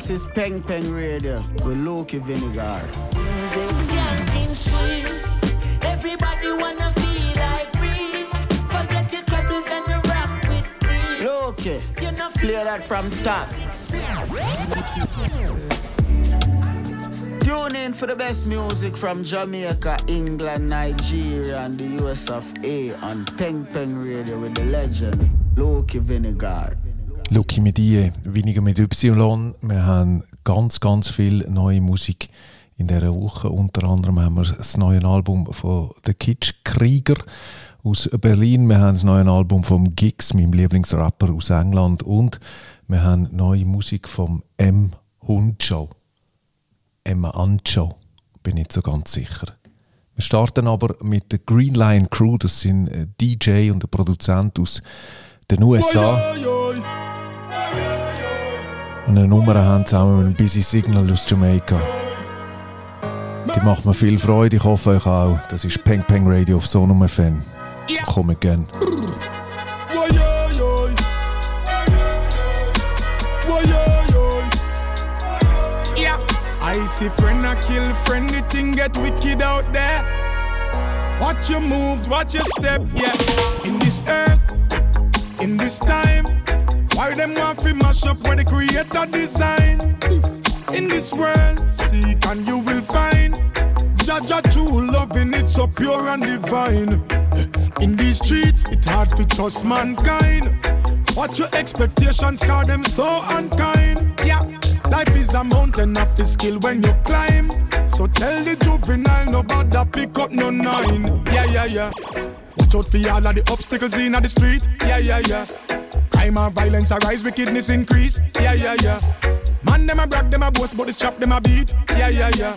this is Peng Peng Radio with Loki Vinegar. Skanking sweet. Everybody wanna feel like free. Forget your troubles and rock with me. Loki, play that from top. Tune in for the best music from Jamaica, England, Nigeria, and the US of A on Peng Peng Radio with the legend Loki Vinegar. Lucky I, weniger mit Y. Wir haben ganz, ganz viel neue Musik in dieser Woche. Unter anderem haben wir das neue Album von The Kitsch Krieger aus Berlin. Wir haben das neue Album vom Gix, meinem Lieblingsrapper aus England. Und wir haben neue Musik vom M. Huncho. Emma Ancho, bin nicht so ganz sicher. Wir starten aber mit der Green Line Crew. Das sind ein DJ und ein Produzent aus den USA. Und eine Nummer haben zusammen mit einem Busy Signal aus Jamaica. Die macht mir viel Freude, ich hoffe euch auch. Das ist Peng Peng Radio auf Sonum FM. Komm again. I see friend I kill friend, the thing get wicked out there. Watch your moves, watch your step, yeah. In this earth, in this time, why them want to mash up where the creator design? In this world, seek and you will find. Jaja true loving it so pure and divine. In these streets, it's hard to trust mankind. What your expectations, cause them so unkind. Yeah. Life is a mountain of the skill when you climb. So tell the juvenile no bother pick up no nine. Yeah, yeah, yeah. Watch out for all of the obstacles in the street. Yeah, yeah, yeah. Crime and violence arise, wickedness increase. Yeah, yeah, yeah. Man them a brag, them a boast, but this chop them a beat. Yeah, yeah, yeah.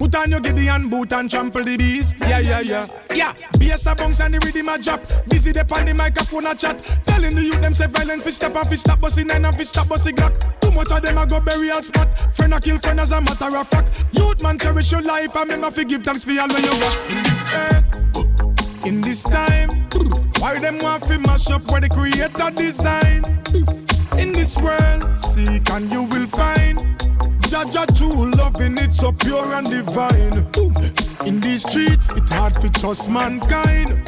Put on your Gideon boot and trample the bees. Yeah, yeah, yeah. Yeah, bass a bounce and the rhythm a drop. Busy the on the microphone a chat. Telling the youth them say violence fi stop and fi stop busting and fi stop busting glock. Too much of them a go bury out spot. Friend a kill friend as a matter of fact. Youth man cherish your life and remember fi give thanks for all when you got in this earth, in this time. Why them want fi mash up where the creator design? In this world, seek and you will find. Jaja true loving it so pure and divine. In these streets, it's hard to trust mankind.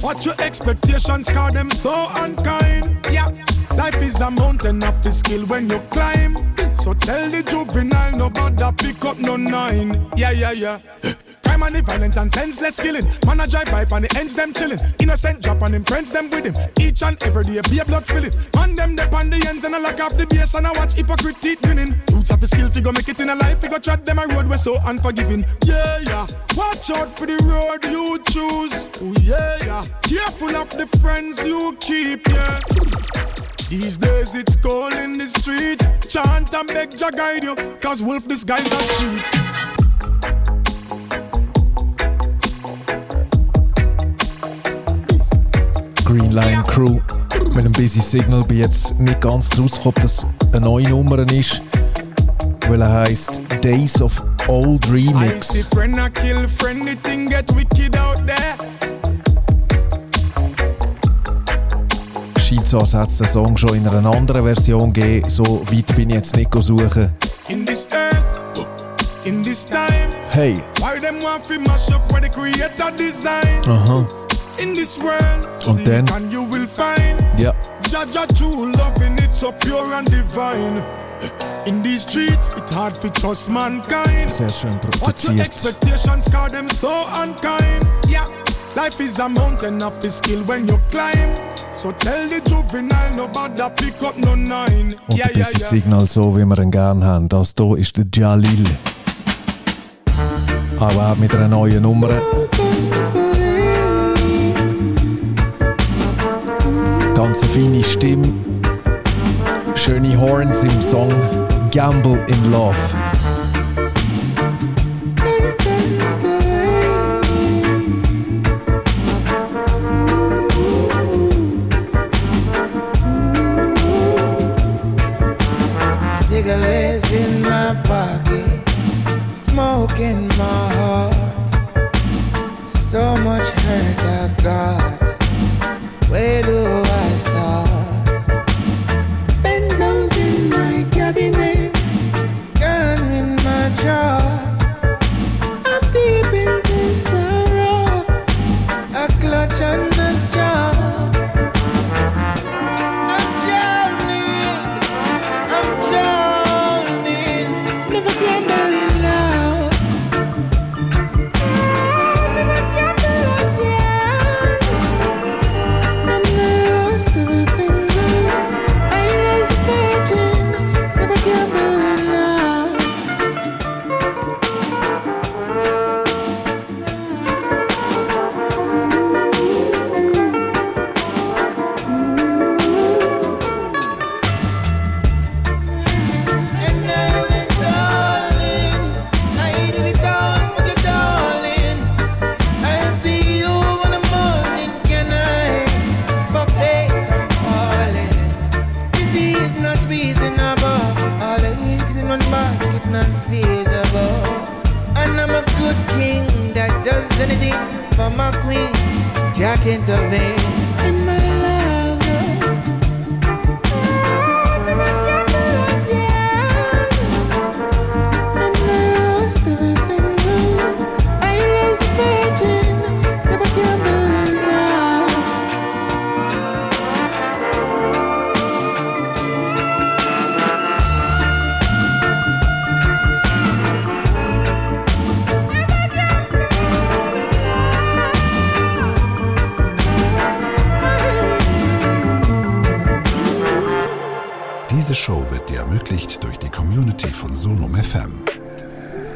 What your expectations, cause them so unkind. Yeah, life is a mountain of skill when you climb. So tell the juvenile, no bother pick up no nine. Yeah, yeah, yeah. Crime and the violence and senseless killing. Man a drive by and the ends them chilling. Innocent drop and them friends them with him. Each and every day be a blood spilling. Man them dep on the ends and I lock off the base and I watch hypocrite grinning. Roots of the skill figure make it in a life figure trot them a road we so unforgiving. Yeah yeah. Watch out for the road you choose. Oh yeah yeah. Careful of the friends you keep yeah. These days it's cold in the street. Chant and beg Jah guide you, cause wolf disguise as sheep. Green Line Crew mit einem Busy Signal bin jetzt nicht ganz rausgekommen, ob das eine neue Nummer ist, weil er heißt Days of Old I see Remix. friend a kill friend, the thing get wicked out there. Scheint so, als hätte es den Song schon in einer anderen Version gegeben. So weit bin ich jetzt nicht suchen. In this earth, in this time, Hey, why them want to mash up where the creator design? aha, In this world, Und dann? and you will find. ja. Jaja true loving it so pure and divine. In these streets, it's hard to trust mankind. Sehr schön What your expectations, cause them so unkind. Yeah, life is a mountain of skill when you climb. So tell the juvenile, no bother pick up no nine. Und Yeah, ein yeah, yeah. Signal, so wie wir ihn gerne haben. Das hier ist der Jalil. Aber auch mit einer neuen Nummer. Ganz eine feine Stimme. Schöne Horns im Song Gamble in Love. Ermöglicht durch die Community von Sonum FM.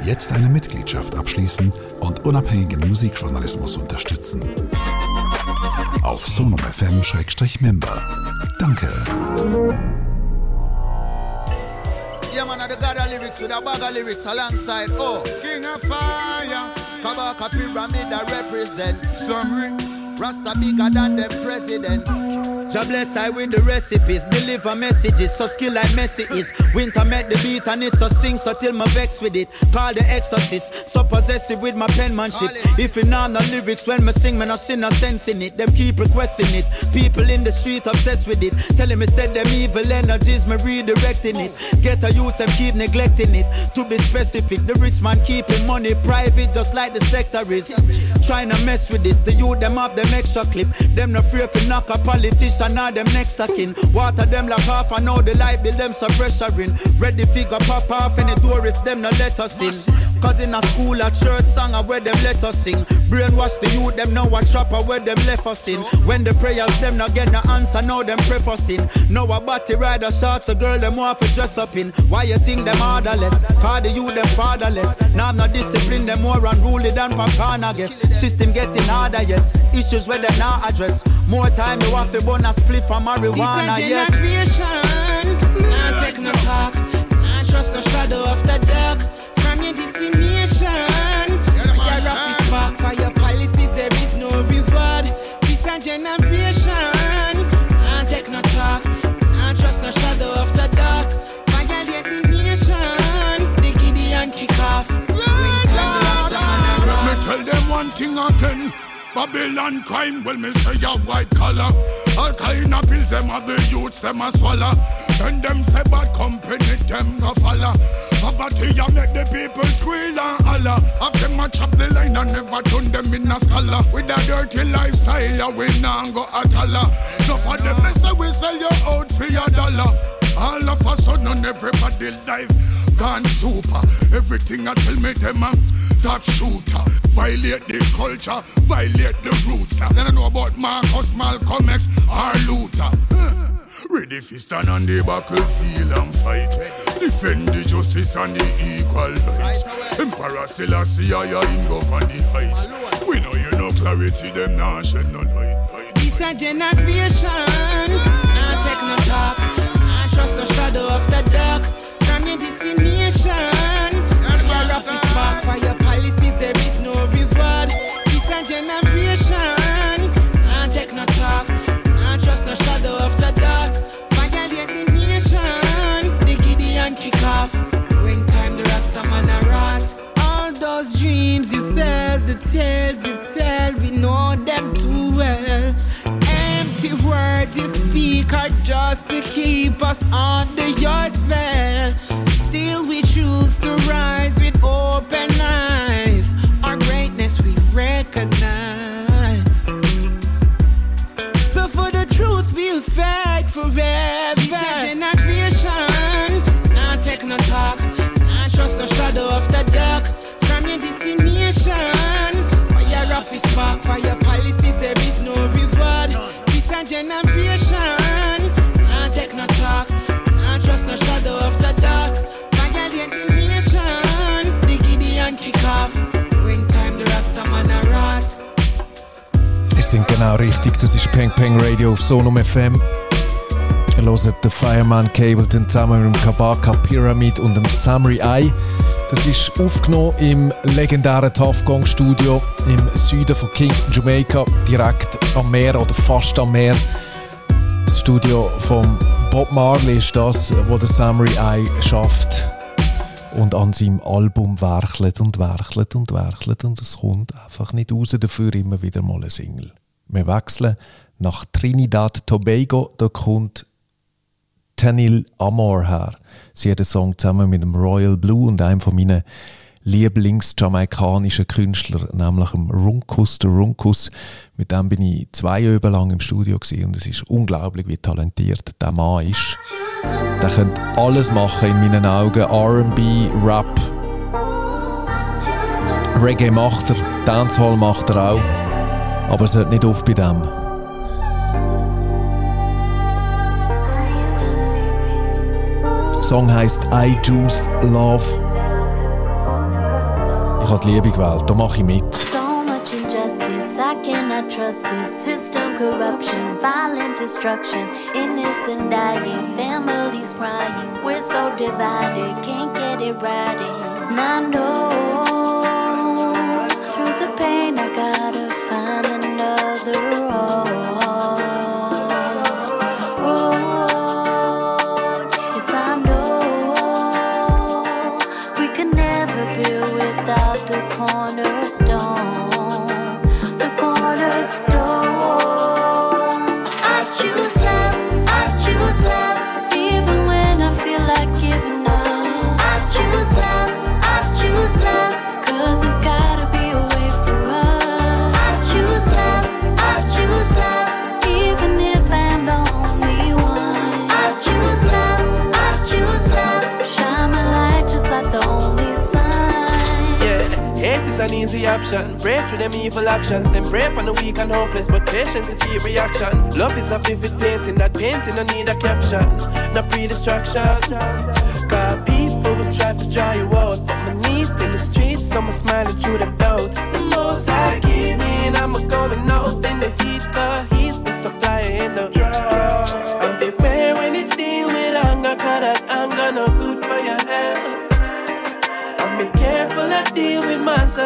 Jetzt eine Mitgliedschaft abschließen und unabhängigen Musikjournalismus unterstützen. Auf sonumfm-member. Danke. Yeah, man, the God of lyrics with a bag of lyrics alongside. Oh, King of Fire. Kabaka Pyramid that represent. Summary. Rasta bigger than the president. God bless I with the recipes, deliver messages, so skill like Messi is. Winter met the beat and it's a sting, so till my vex with it. Call the exorcist, so possessive with my penmanship. If you know the lyrics when me sing, me no see no sense in it. Them keep requesting it. People in the street obsessed with it. Telling me said them evil energies, me redirecting it. Get a youth and keep neglecting it. To be specific, the rich man keeping money private, just like the sector is. Trying to mess with this, the youth them have them extra clip. Them no fear to knock a politician and now them next kin. Water them like half and now the light bill them some pressuring. Ready figure pop off any door if them no let us in. Cause in a school, a church song, where them let us sing. Brainwash the youth, them know a trapper where them left us in. When the prayers, them not get no answer, now them prefacing. Now a body rider shots, a girl, them want to dress up in. Why you think them orderless? Cause the youth, them fatherless. Now I'm not disciplined, them more unruly than Papan, I guess. System getting harder, yes. Issues where them not address. More time, you want to burn a split from marijuana, yes. This generation, not take no talk. Not trust no shadow of the dark your destination. Your is spark for your policies, there is no reward. This a generation, not take no talk. Not trust no shadow of the dark. Violate the nation. The Gideon kick off. Let me tell them one thing again. Babylon crime, well me say a white collar. All kind of pills them have the youths them a swallow. And them say bad company them go follow. Poverty a make the people squeal and holler. Have them a chop the line and never turn them in a scholar. With a dirty lifestyle, we nah go a dollar. No for them they say we sell you out for your dollar. All of a sudden everybody life gone super. Everything I tell me them a top shooter. Violate the culture, violate the roots. Then I know about Marcus, Malcolm X, or Luther. Ready for stand on the battlefield and fight. Defend the justice and the equal rights. Emperor Selassie, I the heights. We know you know clarity, them now shed no light. This a generation, not take no talk, not trust no shadow of the dark. From your destination, the tales you tell, we know them too well. Empty words you speak are just to keep us under your spell. Still we choose to rise with open eyes. Our greatness we recognize. So for the truth we'll fight forever. This generation, not take no talk, not trust no shadow of the dark. From your destination, spark, for your policies there is no reward. This a generation, not take no talk, not trust no shadow of the dark. Violate the nation, the Gideon kick off. When time the Rasta man a rot. Ihr sind genau richtig, das ist Peng Peng Radio auf Sonum FM. Hört den Fireman Cableton zusammen mit dem Kabaka Pyramid und dem Samurai Eye. Das ist aufgenommen im legendären Tough Gong Studio im Süden von Kingston, Jamaica, direkt am Meer oder fast am Meer. Das Studio vom Bob Marley ist das, was der Samurai Eye schafft und an seinem Album werkelt und werkelt und werkelt und es kommt einfach nicht raus, dafür immer wieder mal ein Single. Wir wechseln nach Trinidad Tobago, da kommt Tanil Amor her. Sie hat einen Song zusammen mit dem Royal Blue und einem von meinen Lieblings-jamaikanischen Künstler, nämlich dem Runkus, der Runkus. Mit dem bin ich zwei Jahre lang im Studio und es ist unglaublich, wie talentiert der Mann ist. Der könnte alles machen in meinen Augen. R&B, Rap, Reggae macht er, Dancehall macht er auch. Aber es hört nicht auf bei dem. Song heißt I Choose Love. Ich habe die Liebe gewählt, da mache ich mit. So much injustice, I cannot trust this system corruption, violent destruction, innocent dying, families crying. We're so divided, can't get it right. And I know through the pain I gotta easy option. Pray through them evil actions. Then pray on the weak and hopeless, but patience defeat reaction. Love is a vivid painting. That painting don't need a caption, no pre-distractions. Cause people will try to draw you out, but my need in the streets, someone smiling through them doubt. The most I give me, and I'm a golden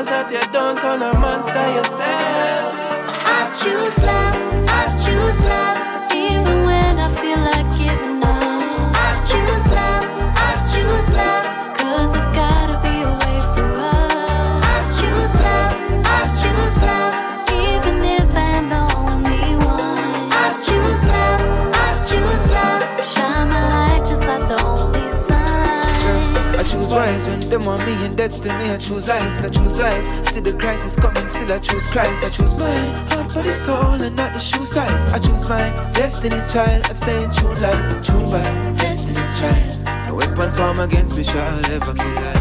that you don't turn a monster yourself. I choose love, them want me and dead still me. I choose life, I choose lies. See the crisis coming, still I choose Christ. I choose mine, heart, body, soul, and not the shoe size. I choose my destiny's child. I stay in tune like tuned by destiny's child. No weapon form against me shall ever kill I.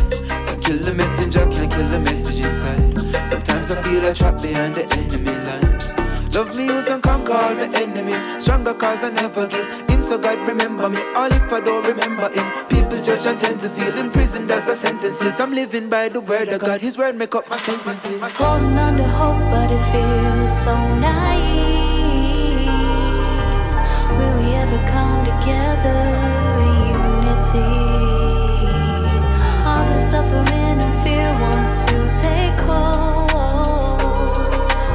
Can kill the messenger, can't kill the message inside. Sometimes I feel I trapped behind the enemy lines. Love me, use and conquer all my enemies. Stronger cause I never give so God remember me. All if I don't remember him. People judge and tend to feel imprisoned as a sentences. I'm living by the word of God, His word make up my sentences. Holding on to hope, but it feels so naive. Will we ever come together in unity? All the suffering and fear wants to take hold,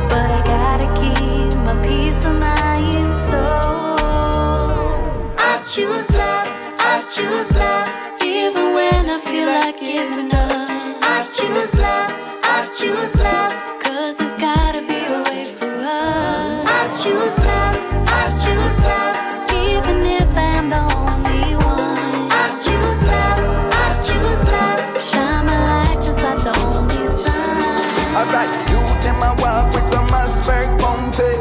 but I gotta keep my peace of mind. Choose love, even when I feel like giving up. I choose love. I choose love, cause it's gotta be a way for us. I choose love, I choose love, even if I'm the only one. I choose love, I choose love, shine my light just like the only sign. Alright, you them a walk with some Asperg bumpy.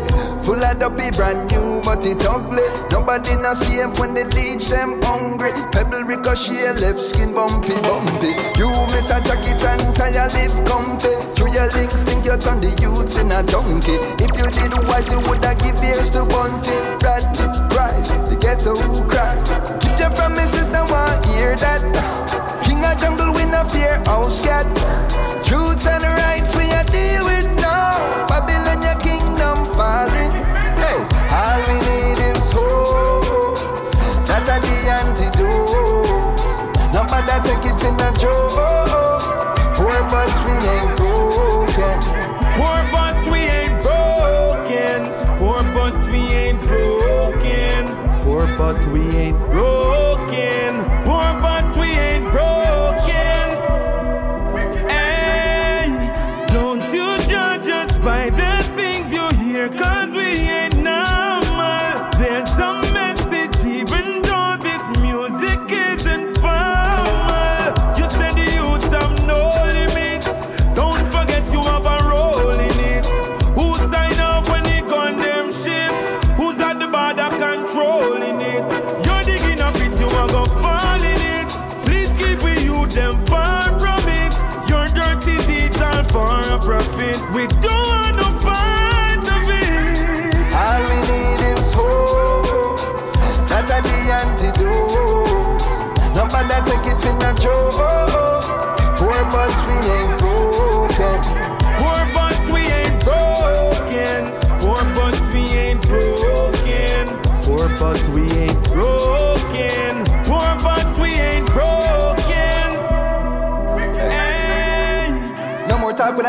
Full of dopey, brand new, but it ugly. Nobody not safe when they leech them hungry. Pebble ricochet, left skin bumpy, bumpy. You miss a jacket and tire lift comfy. Through your links, think you turn the youths in a donkey. If you did wise, you woulda give ears to Bunty. Radney, Rice, the ghetto cries. Keep your promises, now I hear that. King of jungle, we no fear house cat. Truths and rights we a deal with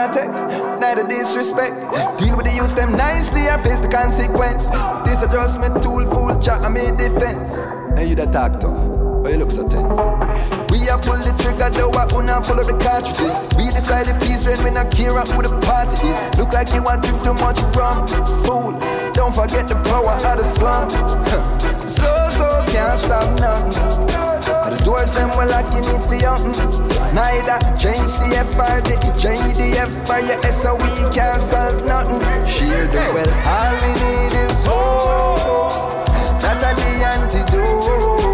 I take, neither disrespect. Deal with the use them nicely I face the consequence. This adjustment tool, full chat, I made defense. And you that talk tough, but you look so tense. We a pull the trigger, though I wanna follow the cartridges. We decide if peace reign, we not care who the party is. Look like you want drink too much rum, fool. Don't forget the power of the slum. so, so, can't stop nothing. The doors them well you need for young. Neither change CFR, the JDF or your SOE can't solve nothing. Sheer the wealth, all we need is hope. That are the antidote.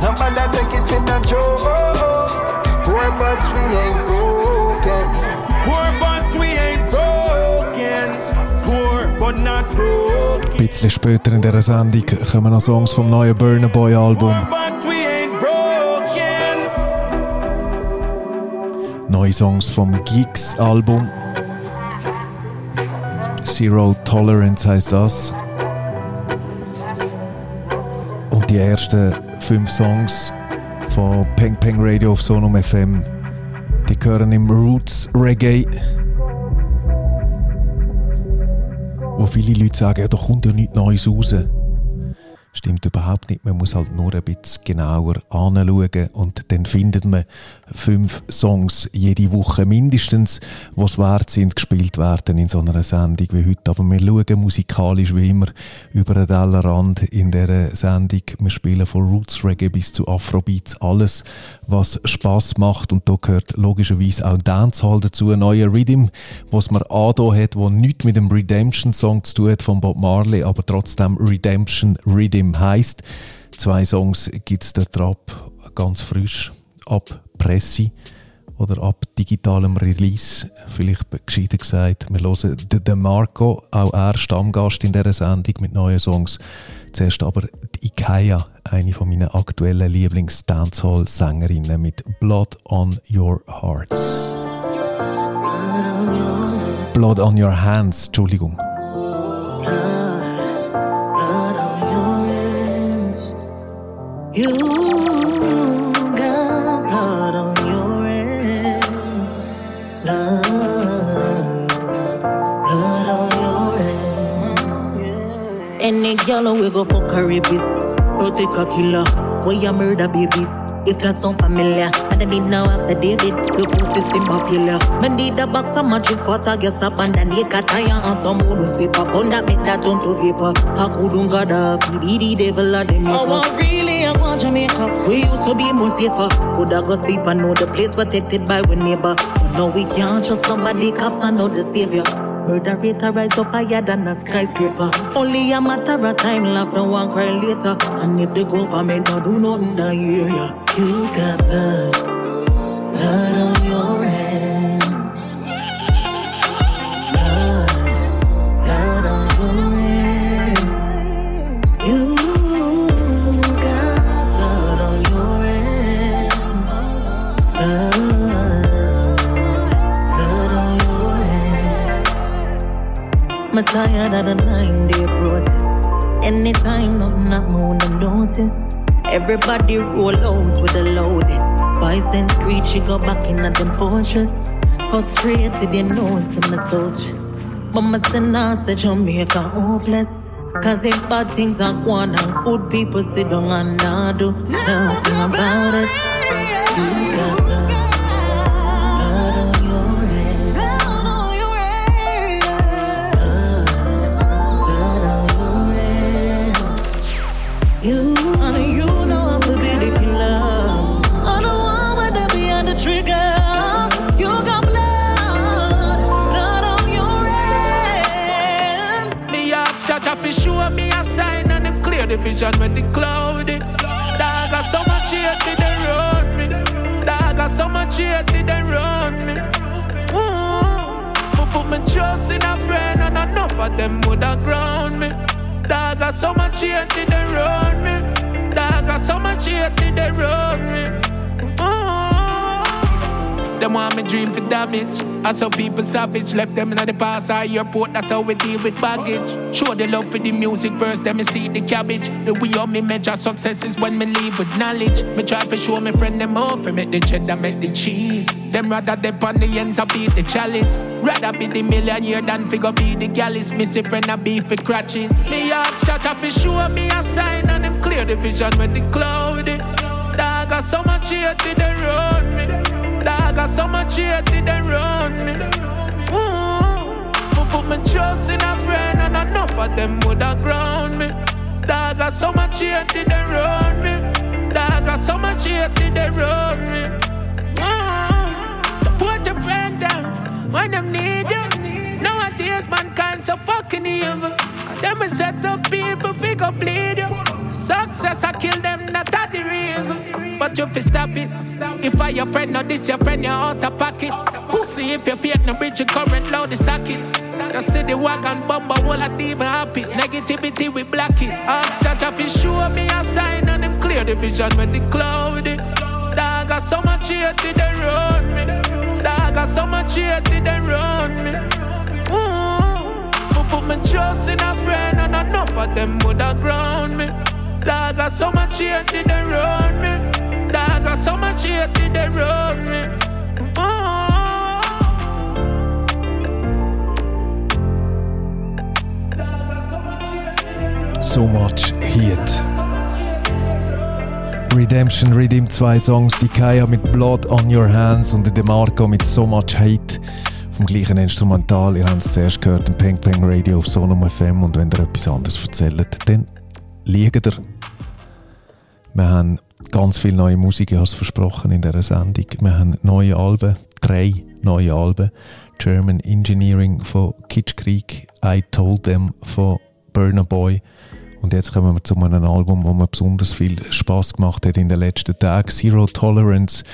Nobody take it in a joke. Poor but we ain't broken. Poor but we ain't broken. Poor but not broken. Ein bisschen später in dieser Sendung kommen noch Songs vom neuen Burner Boy Album. But Neue Songs vom Geeks Album. Zero Tolerance heißt das. Und die ersten fünf Songs von Peng Peng Radio auf Sonum FM, die gehören im Roots Reggae. Wo viele Leute sagen, ja, da kommt ja nichts Neues raus. Stimmt überhaupt nicht. Man muss halt nur ein bisschen genauer anschauen und dann findet man fünf Songs jede Woche mindestens, es wert sind, gespielt werden in so einer Sendung wie heute. Aber wir schauen musikalisch wie immer über den Tellerrand in dieser Sendung. Wir spielen von Roots Reggae bis zu Afrobeats alles, was Spaß macht. Und da gehört logischerweise auch Dancehall dazu, ein neuer Rhythm, was man da hat, der nichts mit dem Redemption-Song zu tun hat von Bob Marley, aber trotzdem Redemption Rhythm heißt. Zwei Songs gibt es dort ab, ganz frisch, ab Presse oder ab digitalem Release. Vielleicht gescheiter gesagt, wir hören den De Marco, auch er Stammgast in dieser Sendung mit neuen Songs. Zuerst aber die Ikea, eine von meinen aktuellen Lieblings-Dancehall-Sängerinnen mit Blood on Your Hearts. Blood on Your Hands, Entschuldigung. You got blood on your hands. Blood, blood on your hands. Any girl we go fuck her rapist. Protect a killer. Why you murder babies? If that sound familiar, and I need now after David, the pussy simple failure. Man need a box of matches, quarter gas up and then make a tire and some bonus paper. Bond that make that turn to vapor. I couldn't got a the devil of the maker. Oh, really, I want Jamaica. We used to be more safer. Could I go sleep and know the place protected by we neighbor. But now we can't trust somebody, cops and know the savior. Murder rate a rise up higher than a skyscraper. Only a matter of time, love no one cry later. And if the government don't do nothing, the area, you got blood, blood on your hands. I'm tired of the nine day protest. Anytime nothing up, I wanna notice. Everybody roll out with the loudest. And screech, she go back in at them fortress. Frustrated, you know, see me so stressed. But my son say Jamaica oh, hopeless. Cause if bad things are going on, good people sit down and not do nothing about it. You got you. You know I'm the beauty killer. The one with the behind the trigger. You got blood, blood on your hands. Me ask Jaja for sure me a sign and him clear the vision with the clouded. Dog got so much hate they done run me. Dog got so much hate they done run me. Ooh, put me trust in a friend and enough of them woulda ground me. Dog got so much hate they run me. Dog got so much hate they run me. Oh. Them want me dream for damage. I saw people savage, left them in the past or airport. That's how we deal with baggage. Show the love for the music first, then me see the cabbage. The way of me measure success is when me leave with knowledge. Me try to show me friend them off, and make the cheddar, make the cheese. Them rather dip on the ends, I beat the chalice. Rather be the millionaire than figure be the gallus. Missy friend, I be for crutches. Me up, shut up, show me a sign, and them clear the vision with the cloudy. Dog got so much hate, they run me. Dog got so much hate, they run me. Ooh, put my trust in a friend, and enough of them would have ground me. Dog got so much hate, they run me. Dog got so much hate, they run me. When them need you. Nowadays, mankind so fucking evil. Them a set up people, figure bleed you. Success, I kill them, not that the reason. But you fi stop it. If I your friend, not this your friend, you're out of pocket. Pussy, if you fear no bridge, you current loud the socket. Just see the wagon bumper, wall and even happy. Negativity, we block it. Ask judge, if you show me a sign, and them clear the vision with the cloudy. Dog got so much hate, they run me. Dog got so much hate, they run in a friend, and enough of them would have ground me. Dog so much hate, me. Dog so much hate, me. So much Heat. Redemption Riddim zwei Songs, die Kaya mit Blood on Your Hands und der Marco mit So Much Hate vom gleichen Instrumental. Ihr habt es zuerst gehört im Peng Peng Radio auf Sonum FM und wenn ihr etwas anderes erzählt, dann liegt ihr. Wir haben ganz viel neue Musik, ich habe es versprochen in dieser Sendung. Wir haben neue Alben, drei neue Alben. German Engineering von Kitschkrieg, I Told Them von Burner Boy. Und jetzt kommen wir zu einem Album, wo mir besonders viel Spaß gemacht hat in den letzten Tagen. Zero Tolerance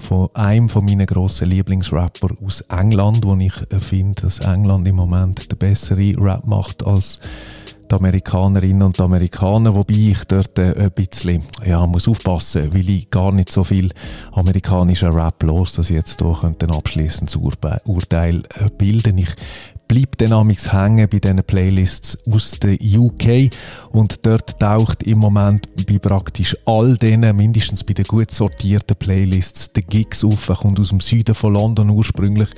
von einem von meinen grossen Lieblingsrapper aus England, wo ich finde, dass England im Moment der bessere Rap macht als die Amerikanerinnen und die Amerikaner, wobei ich dort äh, ein bisschen ja, muss aufpassen weil ich gar nicht so viel amerikanischen Rap los, dass ich jetzt hier ein abschließendes Urteil äh, bilden. Ich bleibt dann hängen bei diesen Playlists aus der UK und dort taucht im Moment bei praktisch all denen, mindestens bei den gut sortierten Playlists, der Gigs auf. Er kommt aus dem Süden von London ursprünglich,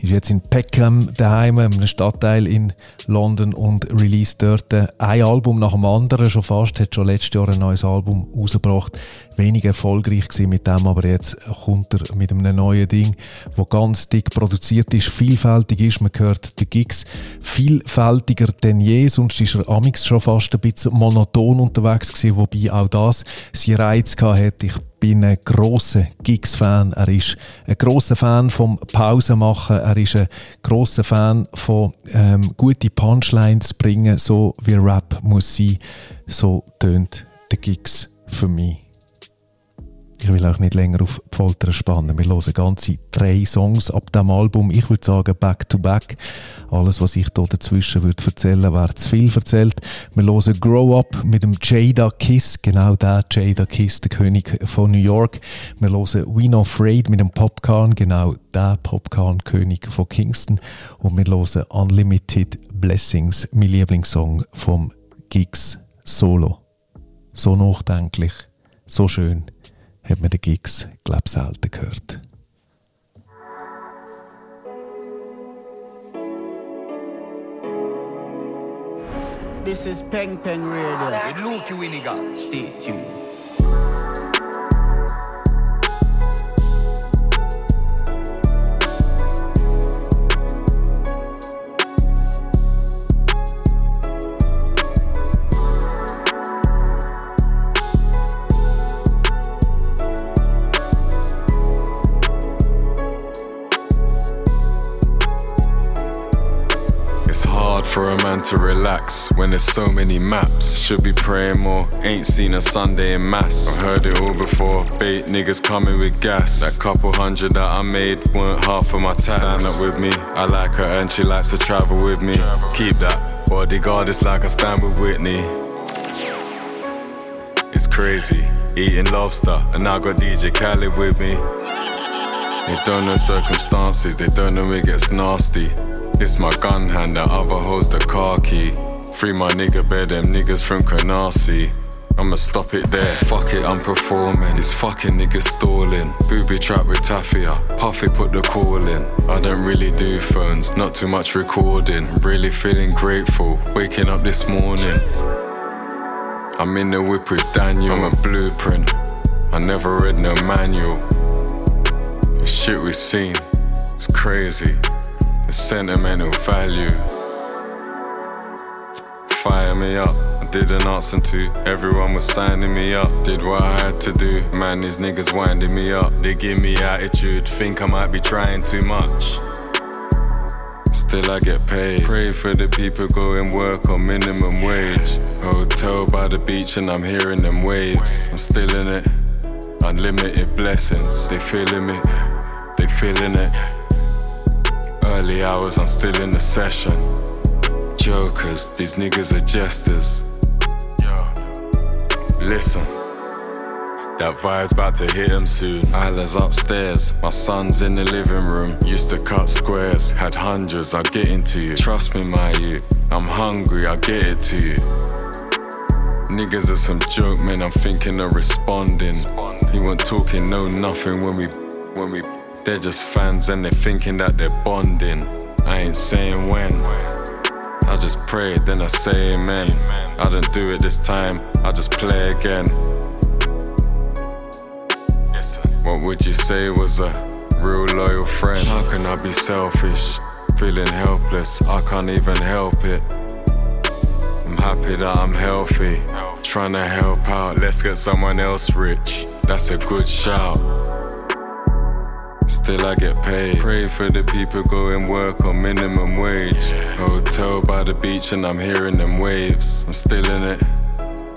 ist jetzt in Peckham daheim, einem Stadtteil in London und released dort ein Album nach dem anderen schon fast, hat schon letztes Jahr ein neues Album rausgebracht wenig erfolgreich gewesen mit dem, aber jetzt kommt er mit einem neuen Ding, wo ganz dick produziert ist, vielfältig ist. Man hört die Gigs vielfältiger denn je, sonst ist er amix schon fast ein bisschen monoton unterwegs gewesen, wobei auch das seinen Reiz hatte. Ich bin ein grosser Gigs-Fan. Er ist ein grosser Fan vom Pausenmachen. Er ist ein grosser Fan von ähm, gute Punchlines bringen, so wie Rap muss sein. So tönt der Gigs für mich. Ich will euch nicht länger auf die Folter spannen. Wir hören ganze drei Songs ab dem Album. Ich würde sagen, back to back. Alles, was ich hier dazwischen würde erzählen, wäre zu viel erzählt. Wir hören Grow Up mit dem Jada Kiss. Genau der Jada Kiss, der König von New York. Wir hören We Not Afraid mit dem Popcorn. Genau der Popcorn-König von Kingston. Und wir hören Unlimited Blessings, mein Lieblingssong vom Gigs Solo. So nachdenklich, so schön hat man den Gigs, glaube ich, selten gehört. This is Peng Peng Radio. Luke Winiga. Stay tuned. For a man to relax when there's so many maps. Should be praying more, ain't seen a Sunday in mass. I heard it all before, bait niggas coming with gas. That couple hundred that I made weren't half of my tax. Stand up with me, I like her and she likes to travel with me. Keep that bodyguard, it's like I stand with Whitney. It's crazy, eating lobster, and I got DJ Khaled with me. They don't know circumstances, they don't know it gets nasty. It's my gun hand, the other holds the car key. Free my nigga bear them niggas from Canarsie. I'ma stop it there. Fuck it, I'm performing. This fucking nigga stalling. Booby trap with Tafia. Puffy put the call in. I don't really do phones, not too much recording. Really feeling grateful. Waking up this morning. I'm in the whip with Daniel. I'm a blueprint. I never read no manual. The shit we've seen, it's crazy. The sentimental value. Fire me up. I didn't them to. Everyone was signing me up. Did what I had to do. Man, these niggas winding me up. They give me attitude. Think I might be trying too much. Still I get paid. Pray for the people going work on minimum wage. Hotel by the beach and I'm hearing them waves. I'm still in it. Unlimited blessings. They feeling me. Feeling it. Early hours, I'm still in the session. Jokers, these niggas are jesters. Listen. That vibe's about to hit him soon. Isla's upstairs, my son's in the living room. Used to cut squares, had hundreds, I'll get into you. Trust me, my you, I'm hungry, I'll get it to you. Niggas are some joke, man, I'm thinking of responding. He wasn't talking no nothing when we, when we, they're just fans and they're thinking that they're bonding. I ain't saying when. I just pray, then I say amen. I don't do it this time, I just play again. What would you say was a real loyal friend? How can I be selfish? Feeling helpless, I can't even help it. I'm happy that I'm healthy. Trying to help out, let's get someone else rich. That's a good shout. Still I get paid. Pray for the people going work on minimum wage. Hotel by the beach and I'm hearing them waves. I'm still in it.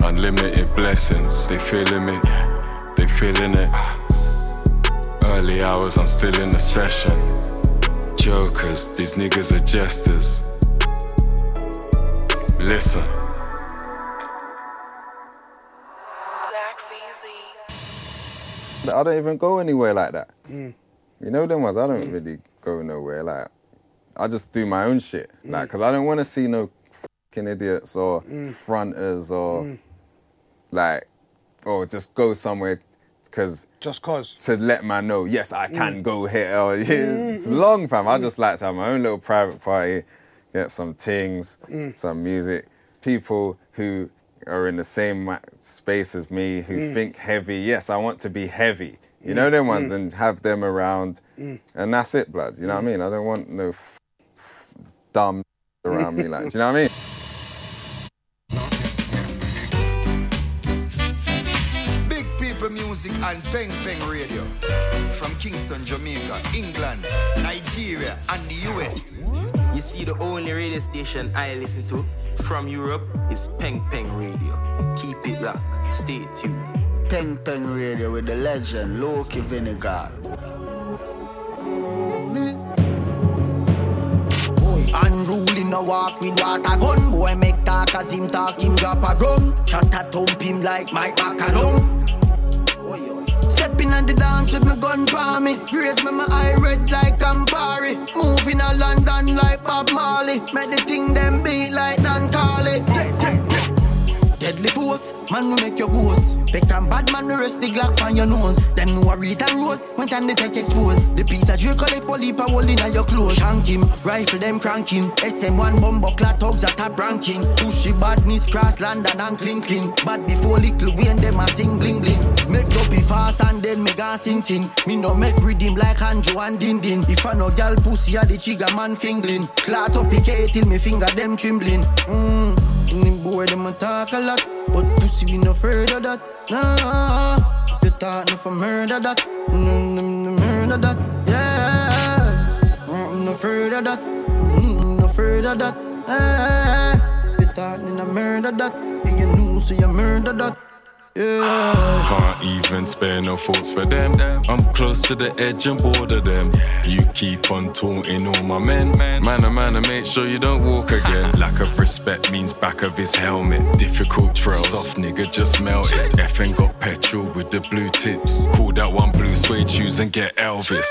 Unlimited blessings. They feeling me. They feeling it. Early hours, I'm still in the session. Jokers, these niggas are jesters. Listen. I don't even go anywhere like that. Mm. You know them ones. I don't really go nowhere. Like I just do my own shit. Like because I don't want to see no fucking idiots or fronters or like or just go somewhere because just cause to let man know yes I can Mm. go here. Or, it's Mm. long fam. I just like to have my own little private party, get some things, Mm. some music. People who are in the same space as me who Mm. think heavy. Yes, I want to be heavy. You know them ones Mm. and have them around, Mm. and that's it, blood. You know what I mean? I don't want no f- f- dumb around me. Like, do you know what I mean? Big people music and Peng Peng Radio. From Kingston, Jamaica, England, Nigeria, and the US. You see, the only radio station I listen to from Europe is Peng Peng Radio. Keep it locked. Stay tuned. Peng Peng Radio with the legend Loki Vinegar. Unruly no walk with water gun. Boy make talk as him talk him drop a rum Shot a thump him like Mike Macalum Stepping on the dance with my gun for me. Grace me my eye red like Campari Moving a London like Bob Marley. Make the thing them beat like Dan Deadly force, man we make your boast. Beck and bad man we rest the Glock on your nose. Them know a read and roast, when can they take exposed The piece of Draco left for leap a hole in your clothes. Shank him, rifle them cranking. SM1 bomb buckler thugs at a ranking Pushy badness cross London and clean clean. Bad before little Wayne them a sing bling bling. Make dopey fast and then make a sing sing. Me no make rhythm like Andrew and Din Din If I no gal pussy a the trigger man fingling. Clot up the K till me finger them trembling. Mmm, them boy them a talk a lot. But pussy we no afraid of that. Nah, you talk no for murder that. No, no, no murder that. Yeah, I'm no afraid of that. Mm, mm no afraid of that. Eh, you in a murder that, you know, so you murder that. Yeah. Can't even spare no thoughts for them. I'm close to the edge and border them. You keep on taunting all my men. Man, a man, oh, make sure you don't walk again. Lack of respect means back of his helmet. Difficult trails. Soft nigga just melted. FN got petrol with the blue tips. Call that one blue suede shoes and get Elvis.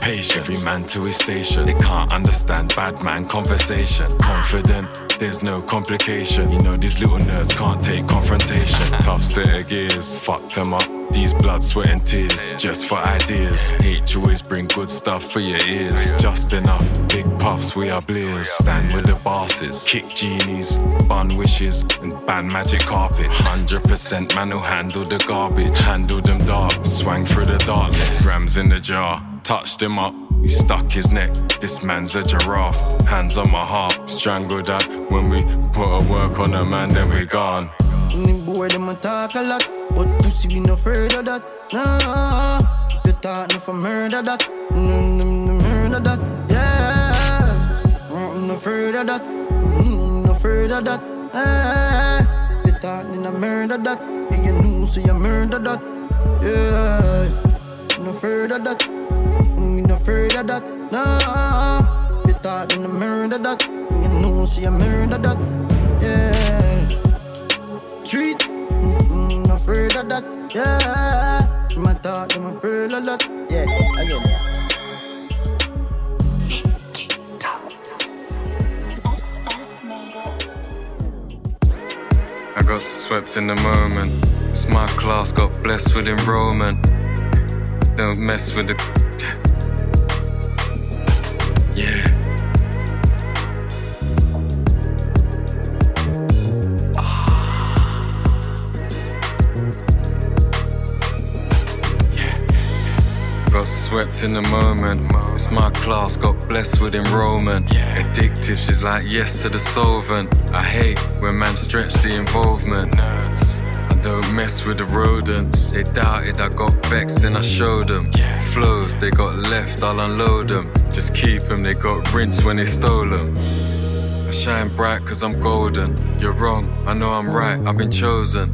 Patience. Every man to his station. They can't understand bad man conversation. Confident, there's no complication. You know these little nerds can't take confrontation. Tough set of gears, fucked them up. These blood, sweat, and tears, just for ideas. Hate you always bring good stuff for your ears. Just enough, big puffs, we are blears. Stand with the bosses, kick genies, bun wishes, and ban magic carpets. 100% man who handle the garbage. Handle them dark, swang through the darkness. Grams in the jar, touched him up. He stuck his neck, this man's a giraffe. Hands on my heart, strangled that. When we put a work on a man, then we gone. The boy them a talk a lot, but pussy we no afraid of that. Nah, you thought no for murder that, mm, mm, mm, murder that, yeah. Mm, no afraid of that, mm, no afraid of that. Yeah. You in a murder that, and you know so you murder that, yeah. No afraid of that, mm, no afraid of that. Nah, you in a murder that, and you know so you murder that, yeah Mm-mm, afraid of that, yeah. My thought, lot, yeah. Again. I got swept in the moment. It's my class, got blessed with enrollment. Don't mess with the. Yeah. Swept in the moment. It's my class, got blessed with enrollment. Addictive, she's like yes to the solvent. I hate when man stretch the involvement. I don't mess with the rodents. They doubted I got vexed and I showed them. Flows, they got left, I'll unload them. Just keep them, they got rinsed when they stole them. I shine bright cause I'm golden. You're wrong, I know I'm right, I've been chosen.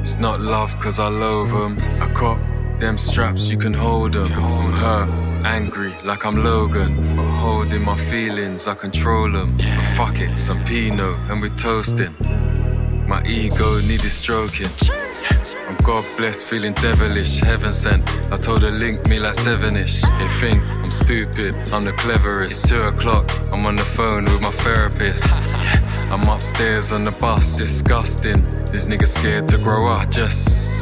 It's not love cause I loathe them. I cop them straps, you can hold them. I'm hurt, angry, like I'm Logan. But holding my feelings, I control them. But fuck it, some Pinot, and we're toasting. My ego needed stroking. I'm God blessed, feeling devilish, heaven sent. I told her link me like seven-ish. They think I'm stupid, I'm the cleverest. It's two o'clock, I'm on the phone with my therapist. I'm upstairs on the bus, disgusting. This nigga scared to grow up, just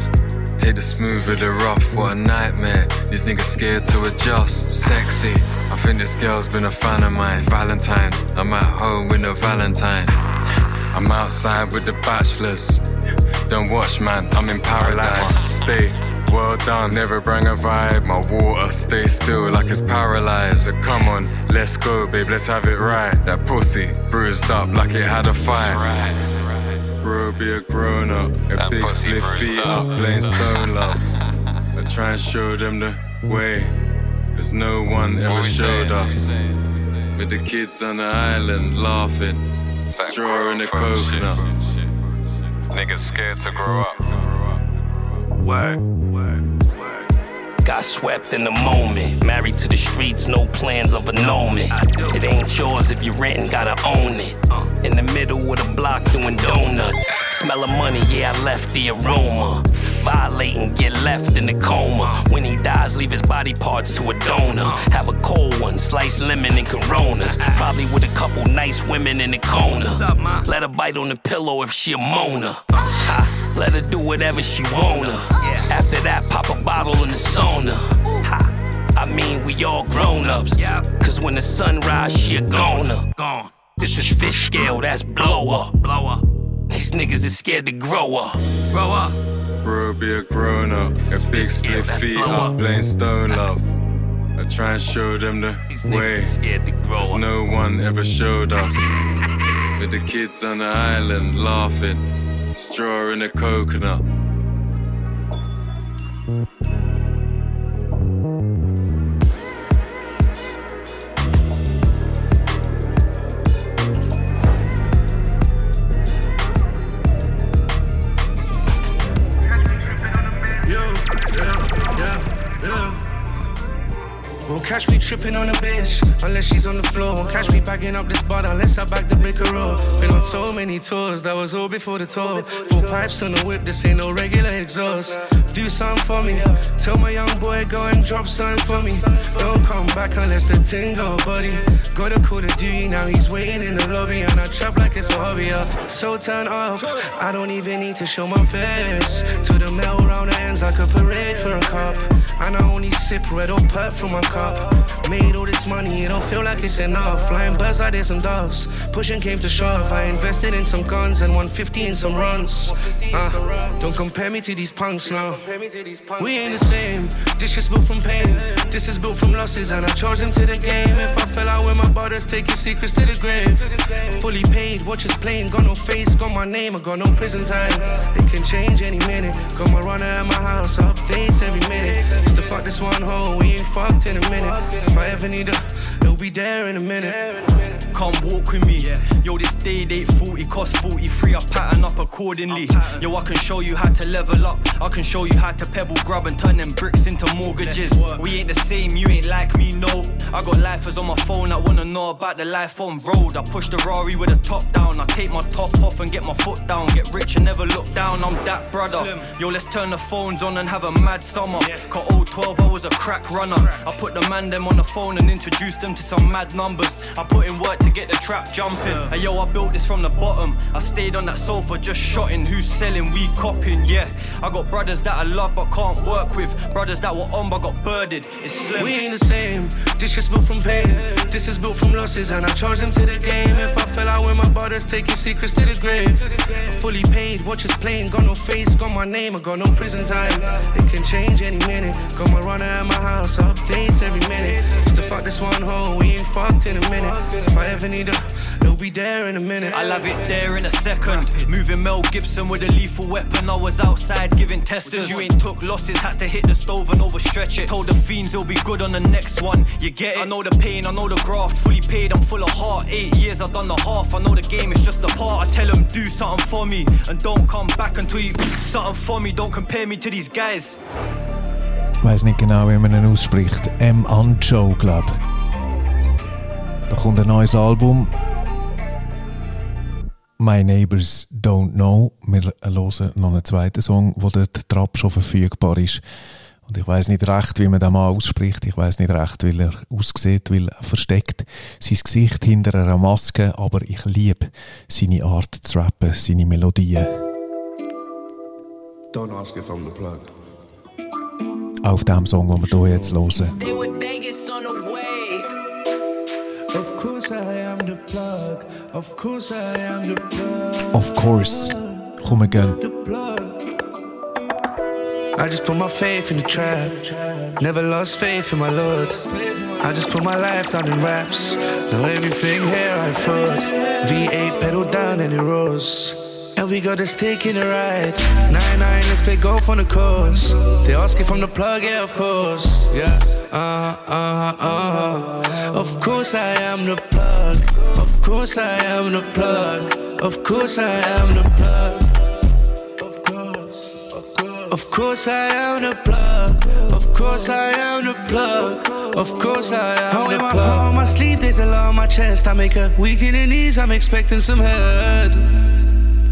take the smooth with the rough. What a nightmare. These niggas scared to adjust. Sexy. I think this girl's been a fan of mine. Valentine's. I'm at home with no Valentine. I'm outside with the bachelors. Don't watch, man. I'm in paradise. Stay. Well done, never bring a vibe. My water stay still like it's paralyzed. So come on, let's go, babe, let's have it right. That pussy bruised up like it had a fight. Bro, be a grown up. A big bruised feet up. playing stone love. I try and show them the way. Cause no one ever showed us. With the kids on the island laughing, straw in the coconut. Niggas scared to grow up. Word, Got swept in the moment. Married to the streets, no plans of annulment. It ain't yours if you're renting, gotta own it. In the middle of the block doing donuts. Smell of money, yeah, I left the aroma. Violating, get left in the coma. When he dies, leave his body parts to a donor. Have a cold one, sliced lemon and coronas. Probably with a couple nice women in the corner. Let her bite on the pillow if she a moaner. Let her do whatever she wanna. After that, pop a bottle in the sauna. Ha, I mean, we all grown ups. Cause when the sun rise, she a goner. Gone. This is fish scale, that's blow up. Blow up. These niggas is scared to grow up. Grow up. Bro, be a grown up. A big split feet up, playing stone love. I try and show them the way. Scared to grow Cause no one ever showed us. With the kids on the island laughing, straw in a coconut thank you Won't catch me tripping on a bitch unless she's on the floor. Won't catch me bagging up this bar unless I back the breaker roll. Been on so many tours, that was all before the tour. Full pipes on the whip, this ain't no regular exhaust. Do something for me. Tell my young boy go and drop something for me. Don't come back unless the thing go, buddy. Gotta call the duty now, he's waiting in the lobby and I trap like it's a hobby. Yeah. So turn off, I don't even need to show my face. To the mail round ends like a parade for a cop. And I only sip red or perp from my Made all this money, it don't feel like it's enough. Flying birds, I did some doves. Pushing came to shove. I invested in some guns and 150 in some runs. Uh, don't compare me to these punks now. We ain't the same. This is built from pain. This is built from losses, and I charge them to the game. If I fell out with my brothers, your secrets to the grave. Fully paid, watch us playing. Got no face, got my name, I got no prison time. It can change any minute. Got my runner at my house, updates every minute. Just to fuck this one hole, we ain't fucked in a minute. If I ever need her, it'll be there in a minute. Come walk with me. Yo, this day date 40 cost 43. I pattern up accordingly. Yo, I can show you how to level up. I can show you how to pebble grub and turn them bricks into mortgages. We ain't the same, you ain't like me, no. I got lifers on my phone that wanna know about the life on road. I push the Rari with the top down. I take my top off and get my foot down. Get rich and never look down. I'm that brother. Yo, let's turn the phones on and have a mad summer. Got old 12, I was a crack runner. I put the man them on the phone and introduced them to some mad numbers. I put in work to get the trap jumping. Hey yo, I built this from the bottom. I stayed on that sofa just shotting. Who's selling? We copping, yeah. I got brothers that I love but can't work with. Brothers that were on but got birded. It's slim. We ain't the same. This is built from pain. This is built from losses, and I charge them to the game. If I fell out with my brothers, take your secrets to the grave. I'm Fully paid, watch us playing. Got no face, got my name, I got no prison time. It can change any minute. Got my runner at my house, updates every minute. To fuck this one hole, we ain't fucked in a minute. If I ever need her, it'll be there in a minute. I love it there in a second. Moving Mel Gibson with a lethal weapon. I was outside giving testers. You ain't took losses, had to hit the stove and overstretch it. Told the fiends it'll be good on the next one. You get it? I know the pain, I know the graft. Fully paid, I'm full of heart. Eight years, I've done the half. I know the game is just a part. I tell them do something for me and don't come back until you something for me. Don't compare me to these guys. Ich weiß nicht genau, wie man ihn ausspricht. M. Anjo, glaube Da kommt ein neues Album. My Neighbors Don't Know. Wir hören noch einen zweiten Song, wo der Trap schon verfügbar ist. Und ich weiß nicht recht, wie man den mal ausspricht. Ich weiß nicht recht, wie er aussieht, weil er versteckt sein Gesicht hinter einer Maske. Aber ich liebe seine Art zu rappen, seine Melodien. Don't ask if I'm the plug. Auf dem Song, den wir hier jetzt hören. Stay with Vegas on the wave. Of course I am the plug. Of course I am the plug. Of course. Komm again. I just put my faith in the trap. Never lost faith in my Lord. I just put my life down in raps. Now everything here I thought. V8 pedal down and it rose. And we got a stick in the ride. 9 9, let's play golf on the course. They ask if I'm the plug, yeah, of course. Yeah, uh uh uh. Of course I am the plug. Of course I am the plug. Of course I am the plug. Of course I am the plug. Of course I am the plug. Of course I am I wear my heart on my sleeve, there's a lot on my chest. I make a weak in the knees, I'm expecting some head.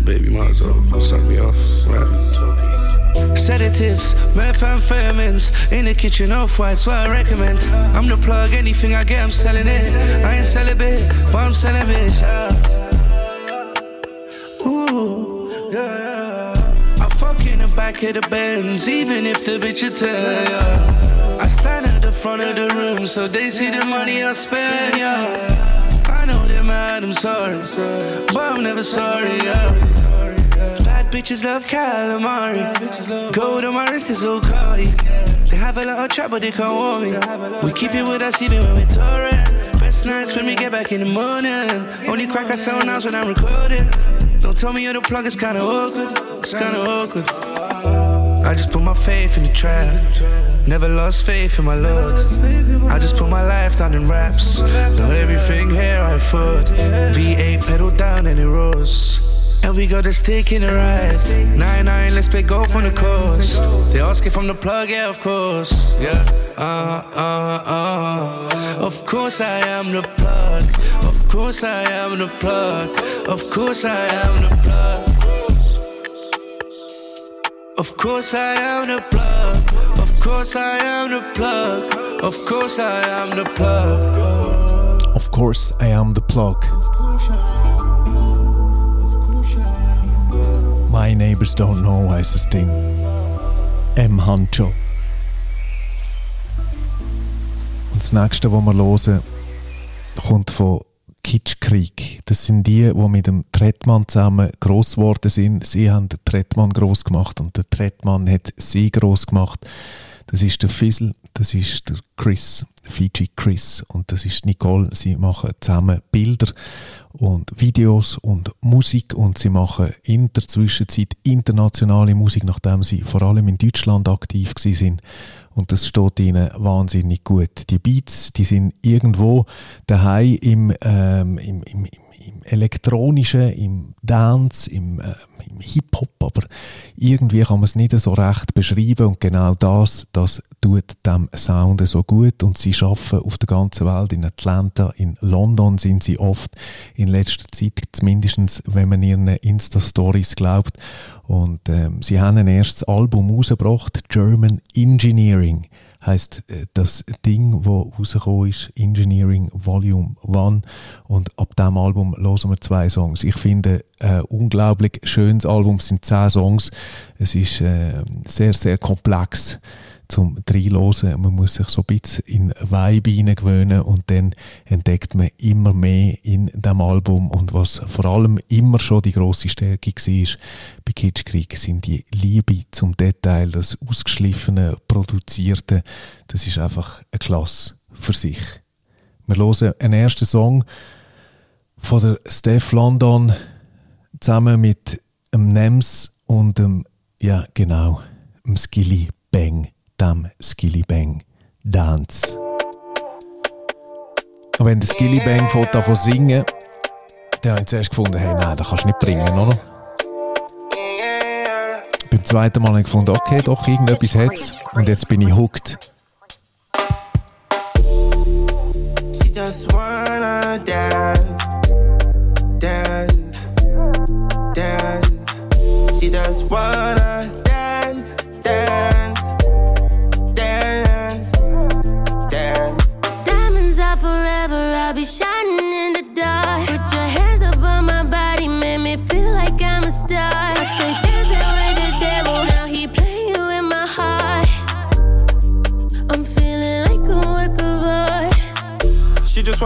Baby, well suck me off. Right. Sedatives, methamphetamines in the kitchen, off white's what I recommend. I'm the plug, anything I get, I'm selling it. I ain't bit, but I'm selling bitch. Yeah. Ooh, yeah, yeah. I fuck in the back of the Benz, even if the bitch is tell ya. I stand at the front of the room so they see the money I spend, yeah. I they're mad, I'm sorry, but I'm never sorry, yeah. Bad bitches love calamari. Gold on my wrist is so coy. They have a lot of trap, but they can't warm me. We keep it with us even when we're touring. Best nights when we get back in the morning. Only crack our sound out when I'm recording. Don't tell me you're the plug, it's kinda awkward. It's kinda awkward. I just put my faith in the trap. Never lost faith in my Lord. I just put my life down in raps. Now everything here I thought. V8 pedal down and it rose. And we got the stick in the rise. Nine nine, let's play golf on the coast. They ask if I'm the plug, yeah, of course. Yeah, uh, uh, uh. Of course I am the plug. Of course I am the plug. Of course I am the plug. Of course I am the plug. Of course I am the plug. Of course I am the plug. Of course I am the plug. My Neighbors Don't Know I Ding. M. Huncho. Und das nächste, was wir hören, kommt von Kitschkrieg. Das sind die, die mit dem Tretmann zusammen gross geworden sind. Sie haben den Tretmann gross gemacht und der Tretmann hat sie gross gemacht. Das ist der Fizzle, das ist der Chris, Fiji Chris und das ist Nicole. Sie machen zusammen Bilder und Videos und Musik und sie machen in der Zwischenzeit internationale Musik, nachdem sie vor allem in Deutschland aktiv sind. Und das steht ihnen wahnsinnig gut. Die Beats, die sind irgendwo daheim im, ähm, im, im, im elektronischen, im Dance, im, äh, im Hip-Hop, aber irgendwie kann man es nicht so recht beschreiben und genau das, das tut dem Sound so gut und sie schaffen auf der ganzen Welt, in Atlanta, in London sind sie oft, in letzter Zeit zumindest, wenn man ihren Insta-Stories glaubt. Und ähm, sie haben ein erstes Album rausgebracht, German Engineering. Heißt äh, das Ding, wo rausgekommen ist, Engineering Volume 1 und ab diesem Album hören wir zwei Songs. Ich finde ein äh, unglaublich schönes Album, es sind zehn Songs, es ist äh, sehr, sehr komplex zum Reinhören. Man muss sich so ein bisschen in Vibe gewöhnen und dann entdeckt man immer mehr in dem Album. Und was vor allem immer schon die grosse Stärke war bei Kitschkrieg, sind die Liebe zum Detail, das ausgeschliffene, produzierte. Das ist einfach eine Klasse für sich. Wir hören einen ersten Song von der Steph London zusammen mit dem Nems und dem, ja genau, Skilly Bang dem Skilly Bang Dance. Und wenn der Skilly Bang davon singen dann habe ich zuerst gefunden, hey, nein, das kannst du nicht bringen, oder? Beim zweiten Mal habe ich gefunden, okay, doch, irgendetwas hat es. Und jetzt bin ich hooked.